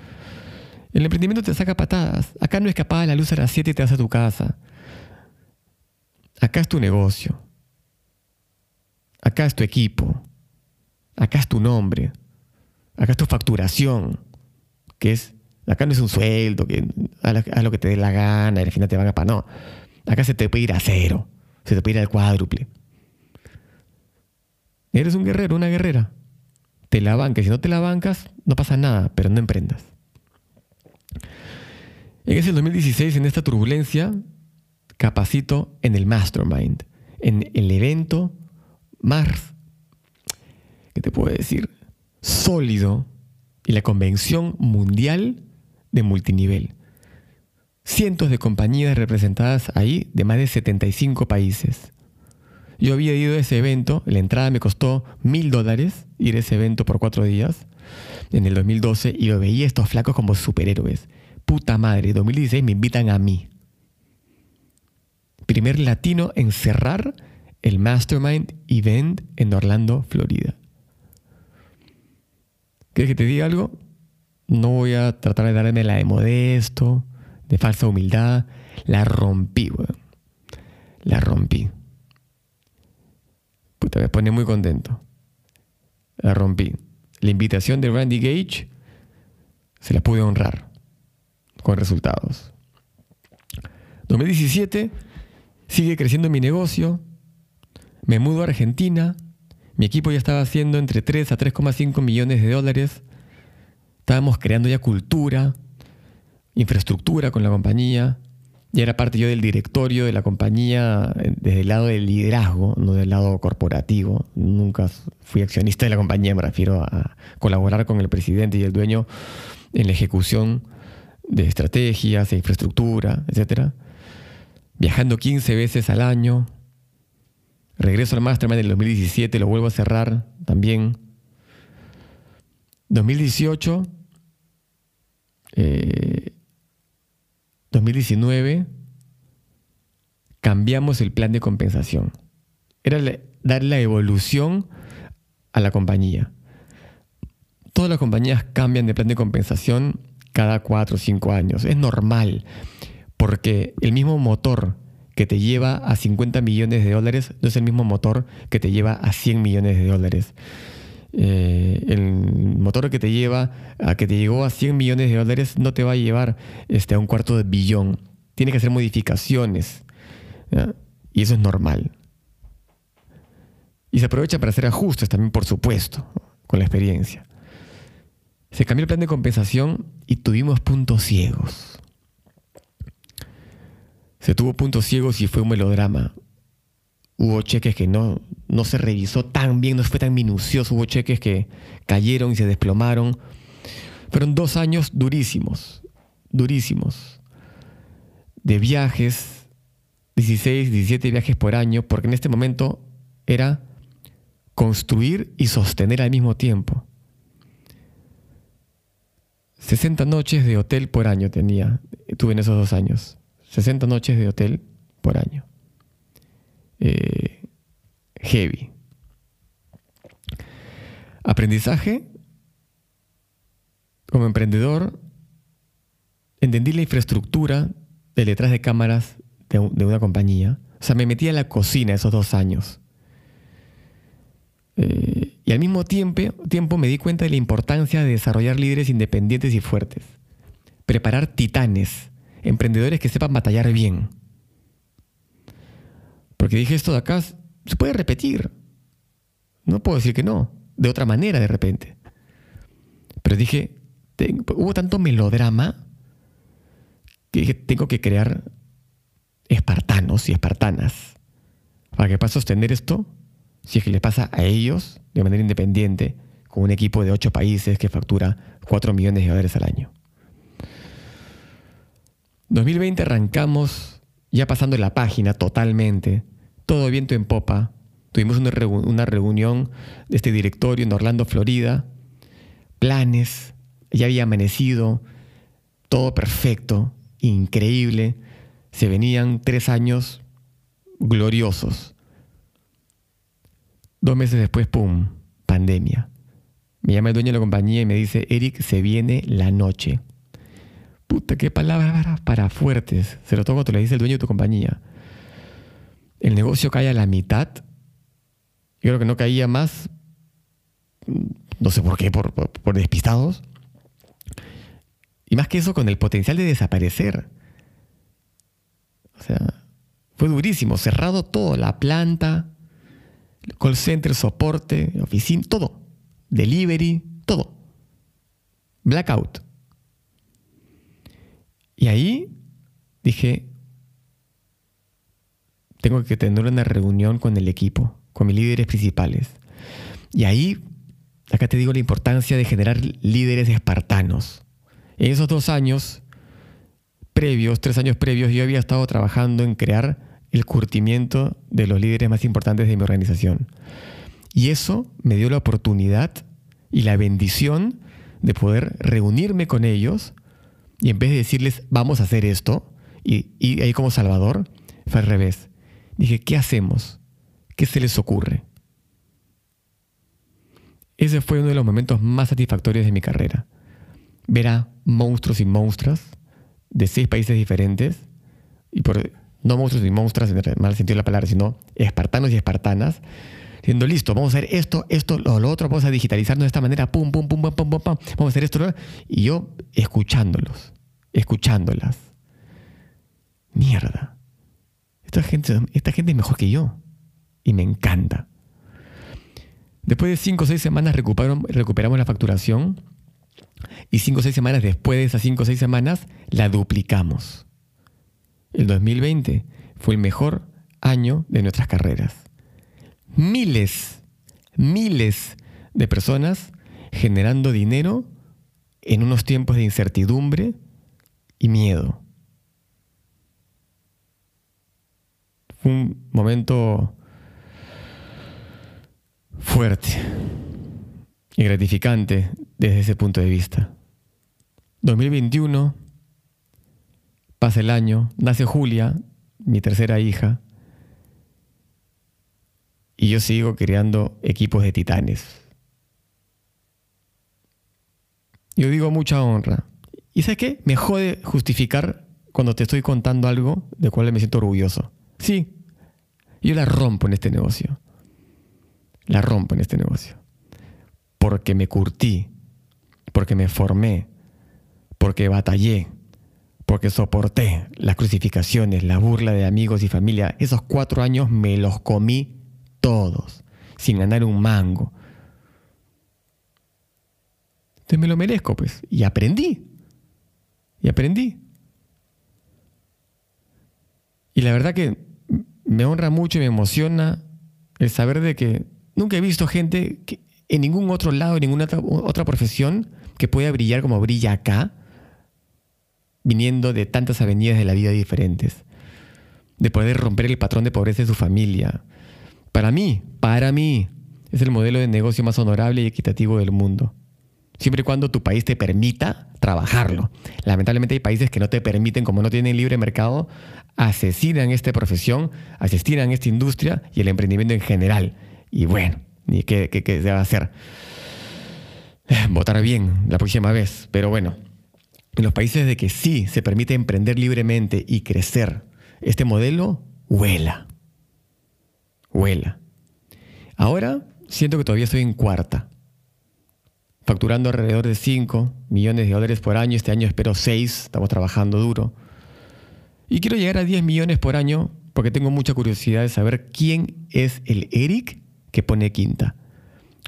el emprendimiento te saca patadas. Acá no es que apaga la luz a las 7 y te vas a tu casa. Acá es tu negocio. Acá es tu equipo. Acá es tu nombre. Acá es tu facturación. Que es, acá no es un sueldo, que haz lo que te dé la gana y al final te van a pagar. No. Acá se te puede ir a cero. Se te puede ir al cuádruple. Eres un guerrero, una guerrera. Te la bancas. Si no te la bancas, no pasa nada, pero no emprendas. En ese 2016, en esta turbulencia, capacito en el Mastermind, en el evento más, ¿qué te puedo decir? Sólido y la convención mundial de multinivel. Cientos de compañías representadas ahí de más de 75 países. Yo había ido a ese evento, la entrada me costó mil dólares ir a ese evento por cuatro días en el 2012 y lo veía estos flacos como superhéroes puta madre, 2016 me invitan a mí. Primer latino en cerrar el Mastermind Event en Orlando, Florida. ¿Quieres que te diga algo? No voy a tratar de darme la de modesto, de falsa humildad. La rompí, weón. La rompí. Puta, me pone muy contento. La rompí. La invitación de Randy Gage se la pude honrar con resultados. 2017, sigue creciendo mi negocio, me mudo a Argentina, mi equipo ya estaba haciendo entre 3 a 3,5 millones de dólares, estábamos creando ya cultura, infraestructura con la compañía, ya era parte yo del directorio de la compañía eh, desde el lado del liderazgo, no del lado corporativo. Nunca fui accionista de la compañía, me refiero a colaborar con el presidente y el dueño en la ejecución de estrategias, de infraestructura, etc. Viajando 15 veces al año. Regreso al Mastermind en el 2017, lo vuelvo a cerrar también. 2018, 2019, eh, cambiamos el plan de compensación. Era dar la evolución a la compañía. Todas las compañías cambian de plan de compensación cada cuatro o cinco años. Es normal, porque el mismo motor que te lleva a 50 millones de dólares no es el mismo motor que te lleva a 100 millones de dólares. Eh, el motor que te lleva a que te llegó a 100 millones de dólares no te va a llevar este, a un cuarto de billón. Tiene que hacer modificaciones. Y eso es normal. Y se aprovecha para hacer ajustes también, por supuesto, con la experiencia. Se cambió el plan de compensación y tuvimos puntos ciegos. Se tuvo puntos ciegos y fue un melodrama. Hubo cheques que no, no se revisó tan bien, no fue tan minucioso. Hubo cheques que cayeron y se desplomaron. Fueron dos años durísimos, durísimos. De viajes, 16, 17 viajes por año, porque en este momento era construir y sostener al mismo tiempo. 60 noches de hotel por año tenía, tuve en esos dos años. 60 noches de hotel por año. Eh, heavy. Aprendizaje. Como emprendedor, entendí la infraestructura de detrás de cámaras de, una compañía. O sea, me metí a la cocina esos dos años. Eh, y al mismo tiempo, tiempo me di cuenta de la importancia de desarrollar líderes independientes y fuertes. Preparar titanes, emprendedores que sepan batallar bien. Porque dije esto de acá se puede repetir. No puedo decir que no, de otra manera de repente. Pero dije, hubo tanto melodrama que dije, tengo que crear espartanos y espartanas para que pueda sostener esto si es que les pasa a ellos de manera independiente con un equipo de ocho países que factura 4 millones de dólares al año. 2020 arrancamos ya pasando la página totalmente, todo viento en popa. Tuvimos una, reunión de este directorio en Orlando, Florida, planes, ya había amanecido, todo perfecto, increíble. Se venían tres años gloriosos. Dos meses después, ¡pum!, pandemia. Me llama el dueño de la compañía y me dice, Eric, se viene la noche. Puta, qué palabras para fuertes. Se lo toco, te lo dice el dueño de tu compañía. El negocio cae a la mitad. Yo creo que no caía más, no sé por qué, por, despistados. Y más que eso, con el potencial de desaparecer. O sea, fue durísimo. Cerrado todo, la planta, call center, soporte, oficina, todo. Delivery, todo. Blackout. Y ahí dije, tengo que tener una reunión con el equipo, con mis líderes principales. Y ahí, acá te digo la importancia de generar líderes espartanos. En esos dos años previos, tres años previos, yo había estado trabajando en crear el curtimiento de los líderes más importantes de mi organización. Y eso me dio la oportunidad y la bendición de poder reunirme con ellos y en vez de decirles, vamos a hacer esto, y, y ahí como Salvador, fue al revés. Dije, ¿qué hacemos? ¿Qué se les ocurre? Ese fue uno de los momentos más satisfactorios de mi carrera. Ver a monstruos y monstruas de seis países diferentes, y por no monstruos y monstruas en el mal sentido de la palabra, sino espartanos y espartanas, siendo listo, vamos a hacer esto, esto, lo, lo otro, vamos a digitalizarnos de esta manera, pum, pum, pum, pum, pum, pum, pum, vamos a hacer esto, y yo escuchándolos, escuchándolas. Mierda. Esta gente, esta gente es mejor que yo. Y me encanta. Después de cinco o seis semanas recuperamos, la facturación y cinco o seis semanas después de esas cinco o seis semanas la duplicamos. El 2020 fue el mejor año de nuestras carreras. Miles, miles de personas generando dinero en unos tiempos de incertidumbre y miedo. Fue un momento fuerte y gratificante desde ese punto de vista. 2021, pasa el año, nace Julia, mi tercera hija, y yo sigo creando equipos de titanes. Yo digo mucha honra. ¿Y sabes qué? Me jode justificar cuando te estoy contando algo de cual me siento orgulloso. Sí, yo la rompo en este negocio. La rompo en este negocio porque me curtí, porque me formé, porque batallé, porque soporté las crucificaciones, la burla de amigos y familia. Esos cuatro años me los comí todos, sin ganar un mango. Entonces me lo merezco, pues. Y aprendí. Y aprendí. Y la verdad que me honra mucho y me emociona el saber de que nunca he visto gente que, en ningún otro lado, en ninguna otra, profesión que pueda brillar como brilla acá, viniendo de tantas avenidas de la vida diferentes, de poder romper el patrón de pobreza de su familia. Para mí, para mí, es el modelo de negocio más honorable y equitativo del mundo. siempre y cuando tu país te permita trabajarlo. Lamentablemente hay países que no te permiten, como no tienen libre mercado, asesinan esta profesión, asesinan esta industria y el emprendimiento en general. Y bueno, ¿qué, qué, qué se va a hacer? [sighs] Votar bien la próxima vez, pero bueno, en los países de que sí se permite emprender libremente y crecer, este modelo huela. Huela. Ahora siento que todavía estoy en cuarta facturando alrededor de 5 millones de dólares por año. Este año espero 6, estamos trabajando duro. Y quiero llegar a 10 millones por año porque tengo mucha curiosidad de saber quién es el Eric que pone quinta.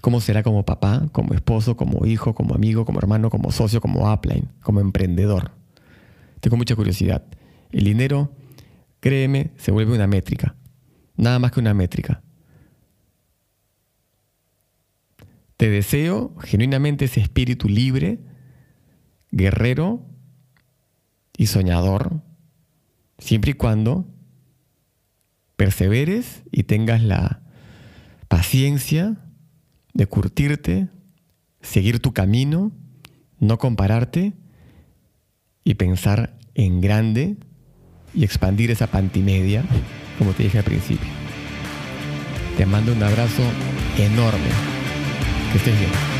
¿Cómo será como papá, como esposo, como hijo, como amigo, como hermano, como socio, como upline, como emprendedor? Tengo mucha curiosidad. El dinero, créeme, se vuelve una métrica. Nada más que una métrica. Te deseo genuinamente ese espíritu libre, guerrero y soñador, siempre y cuando perseveres y tengas la paciencia de curtirte, seguir tu camino, no compararte y pensar en grande y expandir esa pantimedia, como te dije al principio. Te mando un abrazo enorme. Que estés bien.